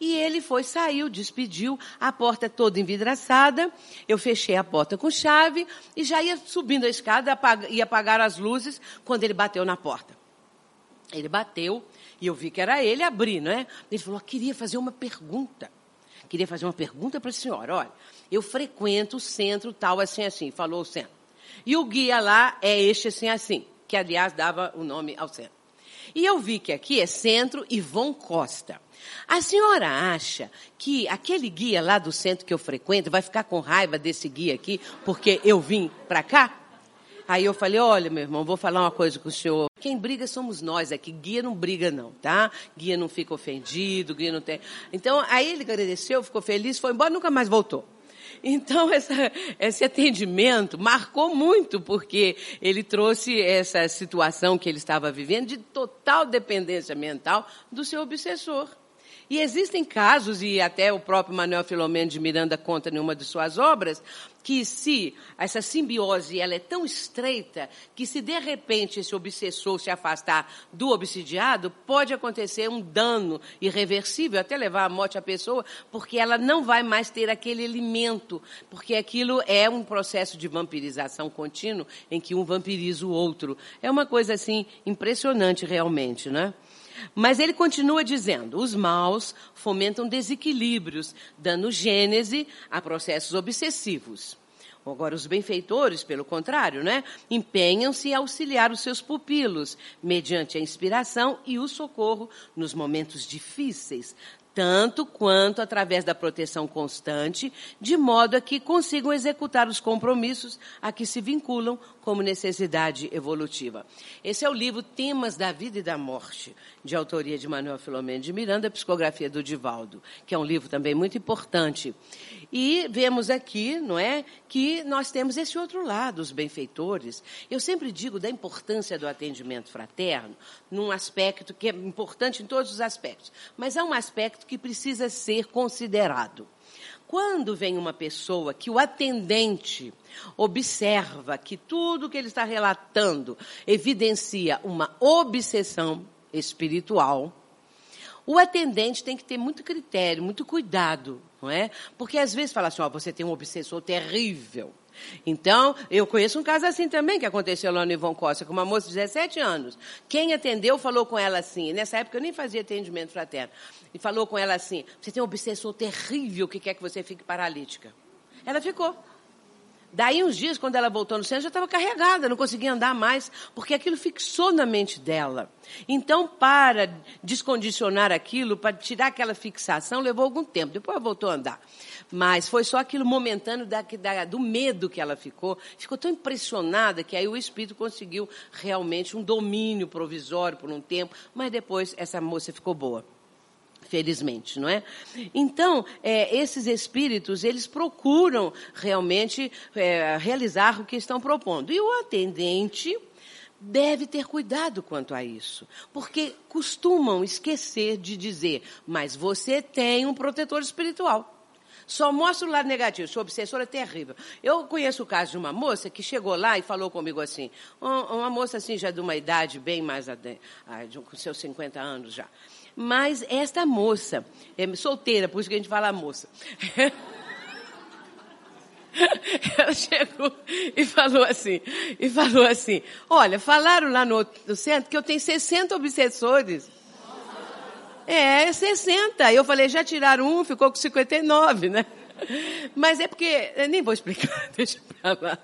E ele foi, saiu, despediu, a porta toda envidraçada. Eu fechei a porta com chave e já ia subindo a escada, ia apagar as luzes quando ele bateu na porta. Ele bateu E eu vi que era ele abrir, não é? Ele falou: queria fazer uma pergunta. Queria fazer uma pergunta para a senhora. Olha, eu frequento o centro tal, assim, assim. Falou o centro. E o guia lá é este, assim, assim. Que, aliás, dava o nome ao centro. E eu vi que aqui é Centro Ivon Costa. A senhora acha que aquele guia lá do centro que eu frequento vai ficar com raiva desse guia aqui porque eu vim para cá? Aí eu falei, olha, meu irmão, vou falar uma coisa com o senhor. Quem briga somos nós aqui. Guia não briga, não, tá? Guia não fica ofendido, guia não tem. Então, aí ele agradeceu, ficou feliz, foi embora, nunca mais voltou. Então, [LAUGHS] essa, esse atendimento marcou muito, porque ele trouxe essa situação que ele estava vivendo de total dependência mental do seu obsessor. E existem casos, e até o próprio Manuel Filomeno de Miranda conta em uma de suas obras, que se essa simbiose ela é tão estreita que se de repente esse obsessor se afastar do obsidiado, pode acontecer um dano irreversível, até levar à morte a pessoa, porque ela não vai mais ter aquele alimento, porque aquilo é um processo de vampirização contínuo em que um vampiriza o outro. É uma coisa assim impressionante realmente, né? Mas ele continua dizendo: os maus fomentam desequilíbrios, dando gênese a processos obsessivos. Agora, os benfeitores, pelo contrário, né, empenham-se em auxiliar os seus pupilos, mediante a inspiração e o socorro nos momentos difíceis, tanto quanto através da proteção constante, de modo a que consigam executar os compromissos a que se vinculam como necessidade evolutiva. Esse é o livro Temas da Vida e da Morte, de autoria de Manuel Filomeno de Miranda, psicografia do Divaldo, que é um livro também muito importante. E vemos aqui, não é, que nós temos esse outro lado, os benfeitores. Eu sempre digo da importância do atendimento fraterno, num aspecto que é importante em todos os aspectos, mas há um aspecto que precisa ser considerado. Quando vem uma pessoa que o atendente observa que tudo que ele está relatando evidencia uma obsessão espiritual, o atendente tem que ter muito critério, muito cuidado, não é? Porque às vezes fala assim, ó, você tem um obsessor terrível. Então, eu conheço um caso assim também que aconteceu lá no Ivon Costa, com uma moça de 17 anos. Quem atendeu falou com ela assim, nessa época eu nem fazia atendimento fraterno, e falou com ela assim: você tem um obsessor terrível que quer que você fique paralítica. Ela ficou. Daí, uns dias, quando ela voltou no centro, já estava carregada, não conseguia andar mais, porque aquilo fixou na mente dela. Então, para descondicionar aquilo, para tirar aquela fixação, levou algum tempo. Depois ela voltou a andar. Mas foi só aquilo momentâneo da, da, do medo que ela ficou. Ficou tão impressionada que aí o espírito conseguiu realmente um domínio provisório por um tempo, mas depois essa moça ficou boa felizmente, não é? Então, é, esses espíritos, eles procuram realmente é, realizar o que estão propondo. E o atendente deve ter cuidado quanto a isso, porque costumam esquecer de dizer, mas você tem um protetor espiritual. Só mostra o lado negativo. Sua obsessora é terrível. Eu conheço o caso de uma moça que chegou lá e falou comigo assim, uma moça assim já de uma idade bem mais, com seus 50 anos já. Mas esta moça, é solteira, por isso que a gente fala moça. [LAUGHS] Ela chegou e falou assim, e falou assim, olha, falaram lá no, no centro que eu tenho 60 obsessores. É, 60. Eu falei, já tiraram um, ficou com 59, né? Mas é porque, nem vou explicar, [LAUGHS] deixa pra lá.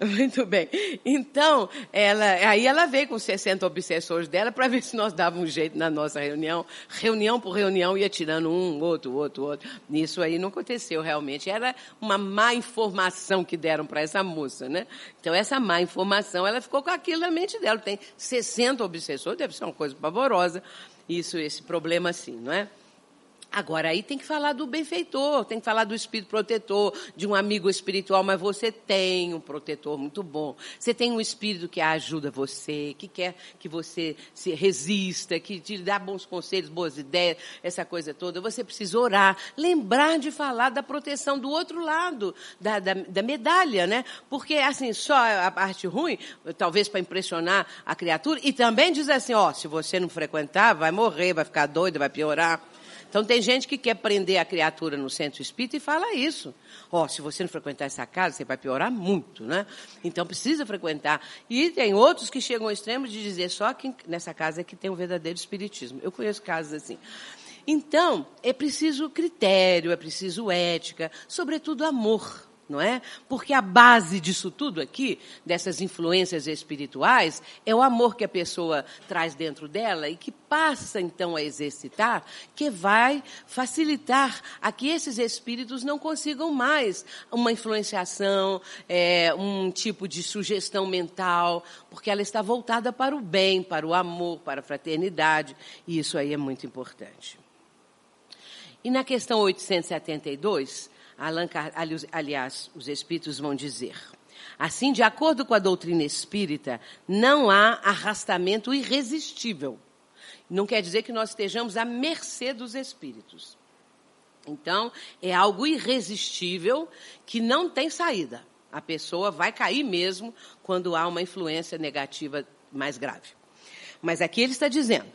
Muito bem. Então, ela, aí ela veio com 60 obsessores dela para ver se nós dávamos um jeito na nossa reunião. Reunião por reunião ia tirando um, outro, outro, outro. Isso aí não aconteceu realmente. Era uma má informação que deram para essa moça, né? Então, essa má informação, ela ficou com aquilo na mente dela. Tem 60 obsessores, deve ser uma coisa pavorosa. Isso, esse problema assim, não é? Agora, aí tem que falar do benfeitor, tem que falar do espírito protetor, de um amigo espiritual, mas você tem um protetor muito bom. Você tem um espírito que ajuda você, que quer que você se resista, que te dá bons conselhos, boas ideias, essa coisa toda. Você precisa orar, lembrar de falar da proteção do outro lado, da, da, da medalha, né? Porque, assim, só a parte ruim, talvez para impressionar a criatura, e também diz assim, ó, se você não frequentar, vai morrer, vai ficar doido, vai piorar. Então tem gente que quer prender a criatura no centro espírita e fala isso. Ó, oh, se você não frequentar essa casa, você vai piorar muito, né? Então precisa frequentar. E tem outros que chegam ao extremo de dizer só que nessa casa é que tem um verdadeiro espiritismo. Eu conheço casos assim. Então, é preciso critério, é preciso ética, sobretudo amor não é? Porque a base disso tudo aqui, dessas influências espirituais, é o amor que a pessoa traz dentro dela e que passa então a exercitar, que vai facilitar a que esses espíritos não consigam mais uma influenciação, é, um tipo de sugestão mental, porque ela está voltada para o bem, para o amor, para a fraternidade, e isso aí é muito importante. E na questão 872, Allan, aliás, os espíritos vão dizer. Assim, de acordo com a doutrina espírita, não há arrastamento irresistível. Não quer dizer que nós estejamos à mercê dos espíritos. Então, é algo irresistível que não tem saída. A pessoa vai cair mesmo quando há uma influência negativa mais grave. Mas aqui ele está dizendo: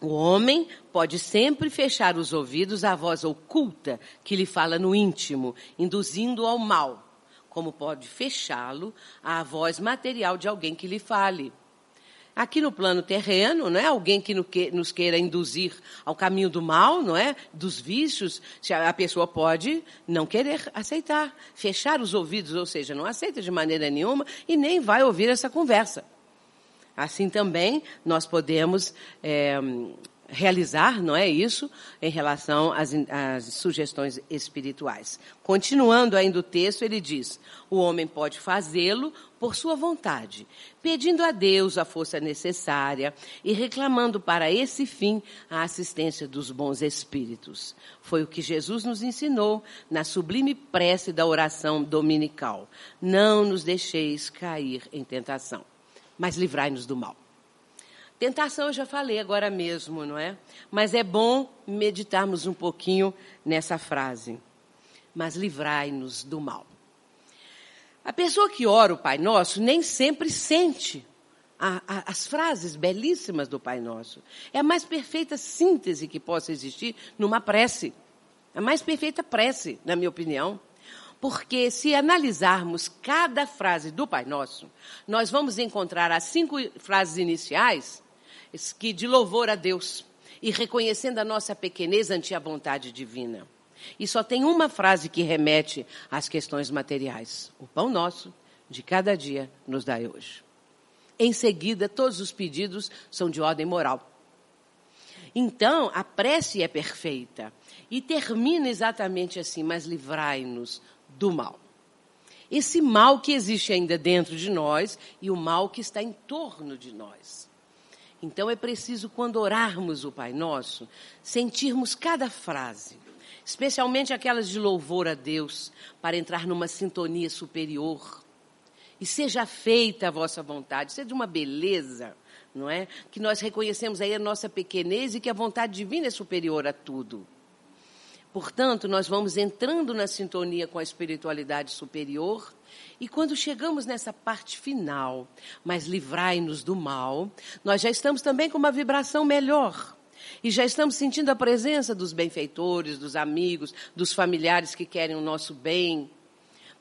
o homem pode sempre fechar os ouvidos à voz oculta que lhe fala no íntimo, induzindo ao mal, como pode fechá-lo à voz material de alguém que lhe fale. Aqui no plano terreno, não é alguém que nos queira induzir ao caminho do mal, não é? Dos vícios, a pessoa pode não querer aceitar, fechar os ouvidos, ou seja, não aceita de maneira nenhuma e nem vai ouvir essa conversa. Assim também nós podemos é, realizar, não é isso, em relação às, às, sugestões espirituais. Continuando ainda o texto, ele diz: o homem pode fazê-lo por sua vontade, pedindo a Deus a força necessária e reclamando para esse fim a assistência dos bons espíritos. Foi o que Jesus nos ensinou na sublime prece da oração dominical: Não nos deixeis cair em tentação mas livrai-nos do mal. Tentação eu já falei agora mesmo, não é? Mas é bom meditarmos um pouquinho nessa frase. Mas livrai-nos do mal. A pessoa que ora o Pai Nosso nem sempre sente a, a, as frases belíssimas do Pai Nosso. É a mais perfeita síntese que possa existir numa prece. A mais perfeita prece, na minha opinião. Porque se analisarmos cada frase do Pai Nosso, nós vamos encontrar as cinco frases iniciais que de louvor a Deus e reconhecendo a nossa pequenez ante a vontade divina. E só tem uma frase que remete às questões materiais: O pão nosso de cada dia nos dai hoje. Em seguida, todos os pedidos são de ordem moral. Então, a prece é perfeita e termina exatamente assim: Mas livrai-nos do mal. Esse mal que existe ainda dentro de nós e o mal que está em torno de nós. Então é preciso, quando orarmos o Pai Nosso, sentirmos cada frase, especialmente aquelas de louvor a Deus, para entrar numa sintonia superior. E seja feita a vossa vontade, seja de uma beleza, não é? Que nós reconhecemos aí a nossa pequenez e que a vontade divina é superior a tudo. Portanto, nós vamos entrando na sintonia com a espiritualidade superior. E quando chegamos nessa parte final, mas livrai-nos do mal, nós já estamos também com uma vibração melhor. E já estamos sentindo a presença dos benfeitores, dos amigos, dos familiares que querem o nosso bem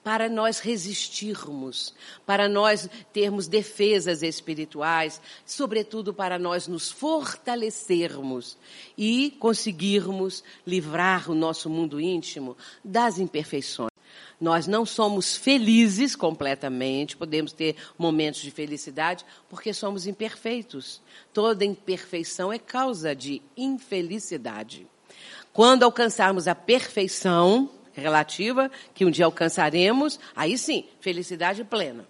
para nós resistirmos, para nós termos defesas espirituais, sobretudo para nós nos fortalecermos e conseguirmos livrar o nosso mundo íntimo das imperfeições. Nós não somos felizes completamente, podemos ter momentos de felicidade, porque somos imperfeitos. Toda imperfeição é causa de infelicidade. Quando alcançarmos a perfeição, relativa, que um dia alcançaremos, aí sim, felicidade plena.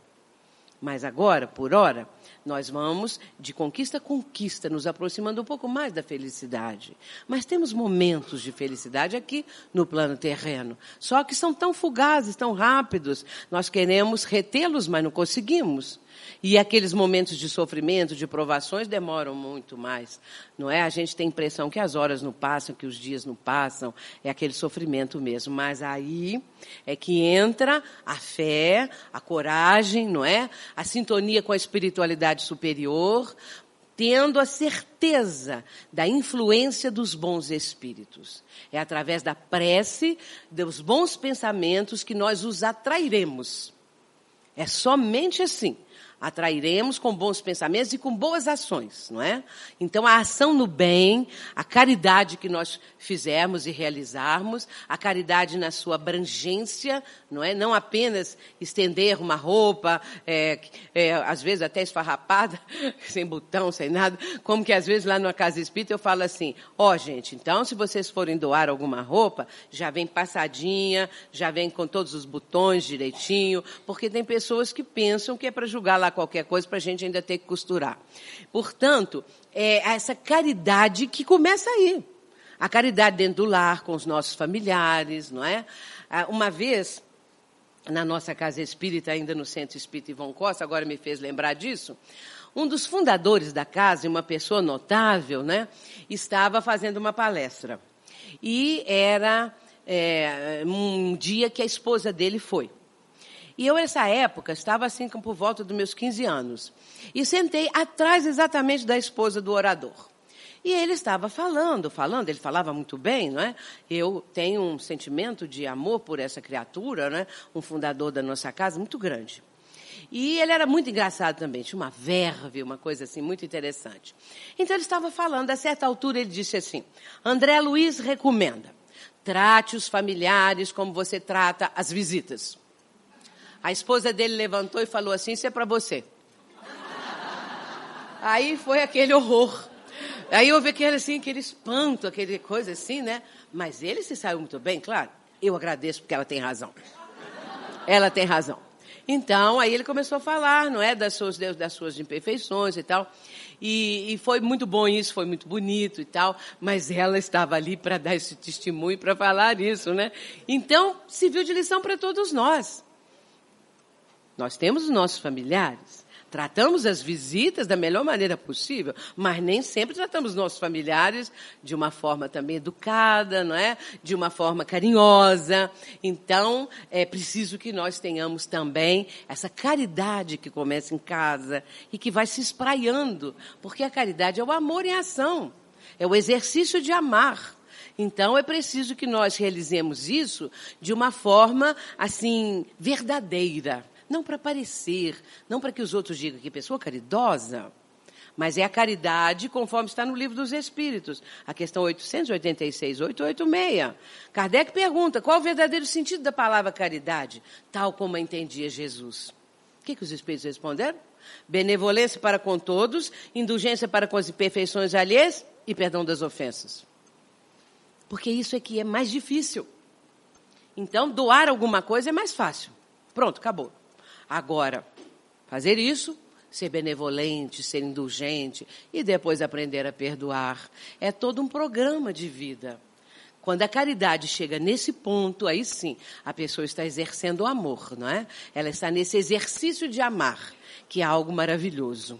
Mas agora, por hora, nós vamos de conquista a conquista, nos aproximando um pouco mais da felicidade. Mas temos momentos de felicidade aqui no plano terreno. Só que são tão fugazes, tão rápidos. Nós queremos retê-los, mas não conseguimos. E aqueles momentos de sofrimento, de provações, demoram muito mais. Não é? A gente tem a impressão que as horas não passam, que os dias não passam, é aquele sofrimento mesmo. Mas aí é que entra a fé, a coragem, não é? A sintonia com a espiritualidade superior, tendo a certeza da influência dos bons espíritos. É através da prece, dos bons pensamentos, que nós os atrairemos. É somente assim atrairemos com bons pensamentos e com boas ações, não é? Então a ação no bem, a caridade que nós fizermos e realizarmos, a caridade na sua abrangência, não é? Não apenas estender uma roupa, é, é, às vezes até esfarrapada, [LAUGHS] sem botão, sem nada, como que às vezes lá numa casa espírita eu falo assim, ó oh, gente, então se vocês forem doar alguma roupa, já vem passadinha, já vem com todos os botões direitinho, porque tem pessoas que pensam que é para julgar lá qualquer coisa para a gente ainda ter que costurar. Portanto, é essa caridade que começa aí. A caridade dentro do lar, com os nossos familiares, não é? Ah, uma vez, na nossa casa espírita, ainda no Centro Espírita Ivon Costa, agora me fez lembrar disso, um dos fundadores da casa, uma pessoa notável, né, estava fazendo uma palestra. E era é, um dia que a esposa dele foi. E eu, nessa época, estava assim por volta dos meus 15 anos. E sentei atrás exatamente da esposa do orador. E ele estava falando, falando, ele falava muito bem, não é? Eu tenho um sentimento de amor por essa criatura, né? Um fundador da nossa casa muito grande. E ele era muito engraçado também, tinha uma verve, uma coisa assim muito interessante. Então ele estava falando, a certa altura ele disse assim: André Luiz recomenda, trate os familiares como você trata as visitas. A esposa dele levantou e falou assim: Isso é para você. Aí foi aquele horror. Aí houve aquele, assim, aquele espanto, aquele coisa assim, né? Mas ele se saiu muito bem, claro. Eu agradeço porque ela tem razão. Ela tem razão. Então, aí ele começou a falar, não é, das suas, das suas imperfeições e tal. E, e foi muito bom isso, foi muito bonito e tal. Mas ela estava ali para dar esse testemunho, para falar isso, né? Então, serviu de lição para todos nós. Nós temos os nossos familiares, tratamos as visitas da melhor maneira possível, mas nem sempre tratamos nossos familiares de uma forma também educada, não é? De uma forma carinhosa. Então, é preciso que nós tenhamos também essa caridade que começa em casa e que vai se espraiando, porque a caridade é o amor em ação, é o exercício de amar. Então é preciso que nós realizemos isso de uma forma assim verdadeira, não para parecer, não para que os outros digam que pessoa caridosa, mas é a caridade conforme está no livro dos Espíritos, a questão 886, 886. Kardec pergunta qual o verdadeiro sentido da palavra caridade, tal como a entendia Jesus. O que, que os Espíritos responderam? Benevolência para com todos, indulgência para com as imperfeições alheias e perdão das ofensas. Porque isso é que é mais difícil. Então, doar alguma coisa é mais fácil. Pronto, acabou. Agora, fazer isso, ser benevolente, ser indulgente e depois aprender a perdoar, é todo um programa de vida. Quando a caridade chega nesse ponto, aí sim, a pessoa está exercendo o amor, não é? Ela está nesse exercício de amar, que é algo maravilhoso.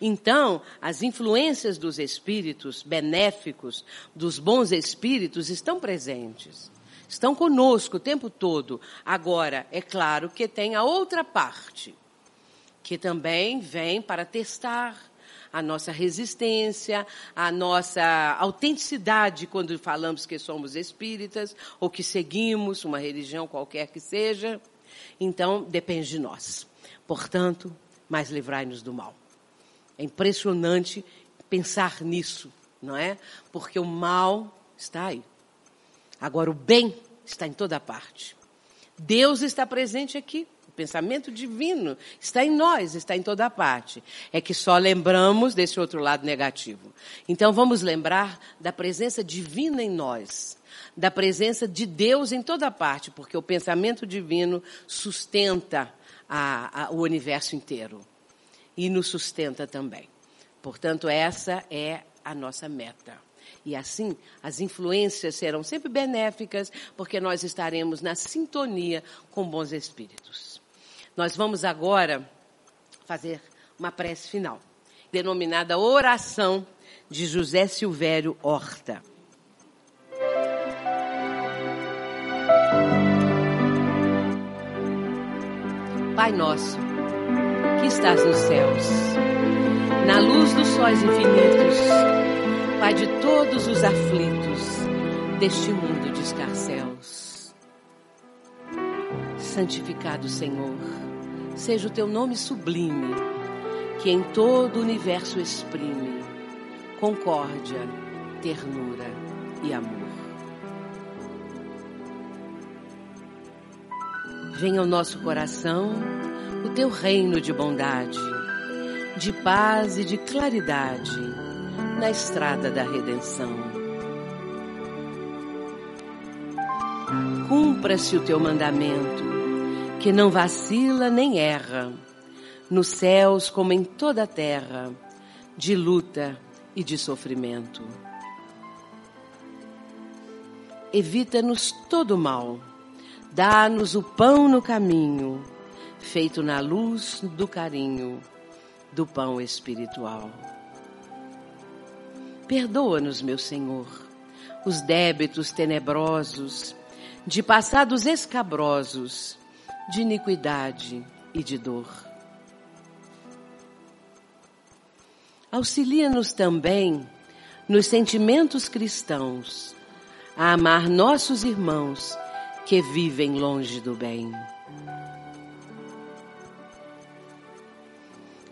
Então, as influências dos espíritos benéficos, dos bons espíritos, estão presentes estão conosco o tempo todo. Agora, é claro que tem a outra parte, que também vem para testar a nossa resistência, a nossa autenticidade quando falamos que somos espíritas ou que seguimos uma religião qualquer que seja. Então, depende de nós. Portanto, mas livrai-nos do mal. É impressionante pensar nisso, não é? Porque o mal está aí. Agora, o bem está em toda parte. Deus está presente aqui. O pensamento divino está em nós, está em toda parte. É que só lembramos desse outro lado negativo. Então vamos lembrar da presença divina em nós, da presença de Deus em toda parte, porque o pensamento divino sustenta a, a, o universo inteiro e nos sustenta também. Portanto, essa é a nossa meta. E assim, as influências serão sempre benéficas, porque nós estaremos na sintonia com bons espíritos. Nós vamos agora fazer uma prece final, denominada Oração de José Silvério Horta. Pai nosso, que estás nos céus, na luz dos sóis infinitos, Pai de todos os aflitos deste mundo de escarcéus. Santificado Senhor, seja o teu nome sublime, que em todo o universo exprime concórdia, ternura e amor. Venha ao nosso coração o teu reino de bondade, de paz e de claridade na estrada da redenção. Cumpra-se o teu mandamento, que não vacila nem erra, nos céus como em toda a terra, de luta e de sofrimento. Evita-nos todo mal Dá-nos o pão no caminho, feito na luz do carinho, do pão espiritual. Perdoa-nos, meu Senhor, os débitos tenebrosos, de passados escabrosos, de iniquidade e de dor. Auxilia-nos também nos sentimentos cristãos, a amar nossos irmãos que vivem longe do bem.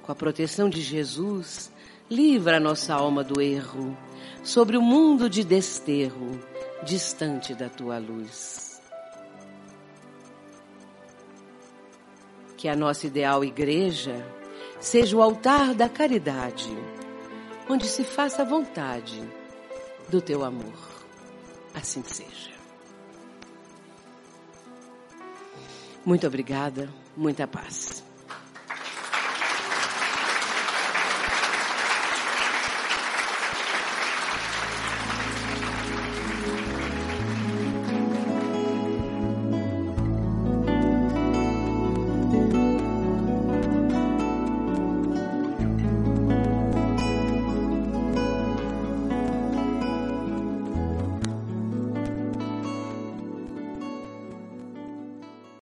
Com a proteção de Jesus, livra nossa alma do erro, sobre o mundo de desterro, distante da tua luz. Que a nossa ideal igreja seja o altar da caridade, onde se faça a vontade do teu amor. Assim seja. Muito obrigada, muita paz.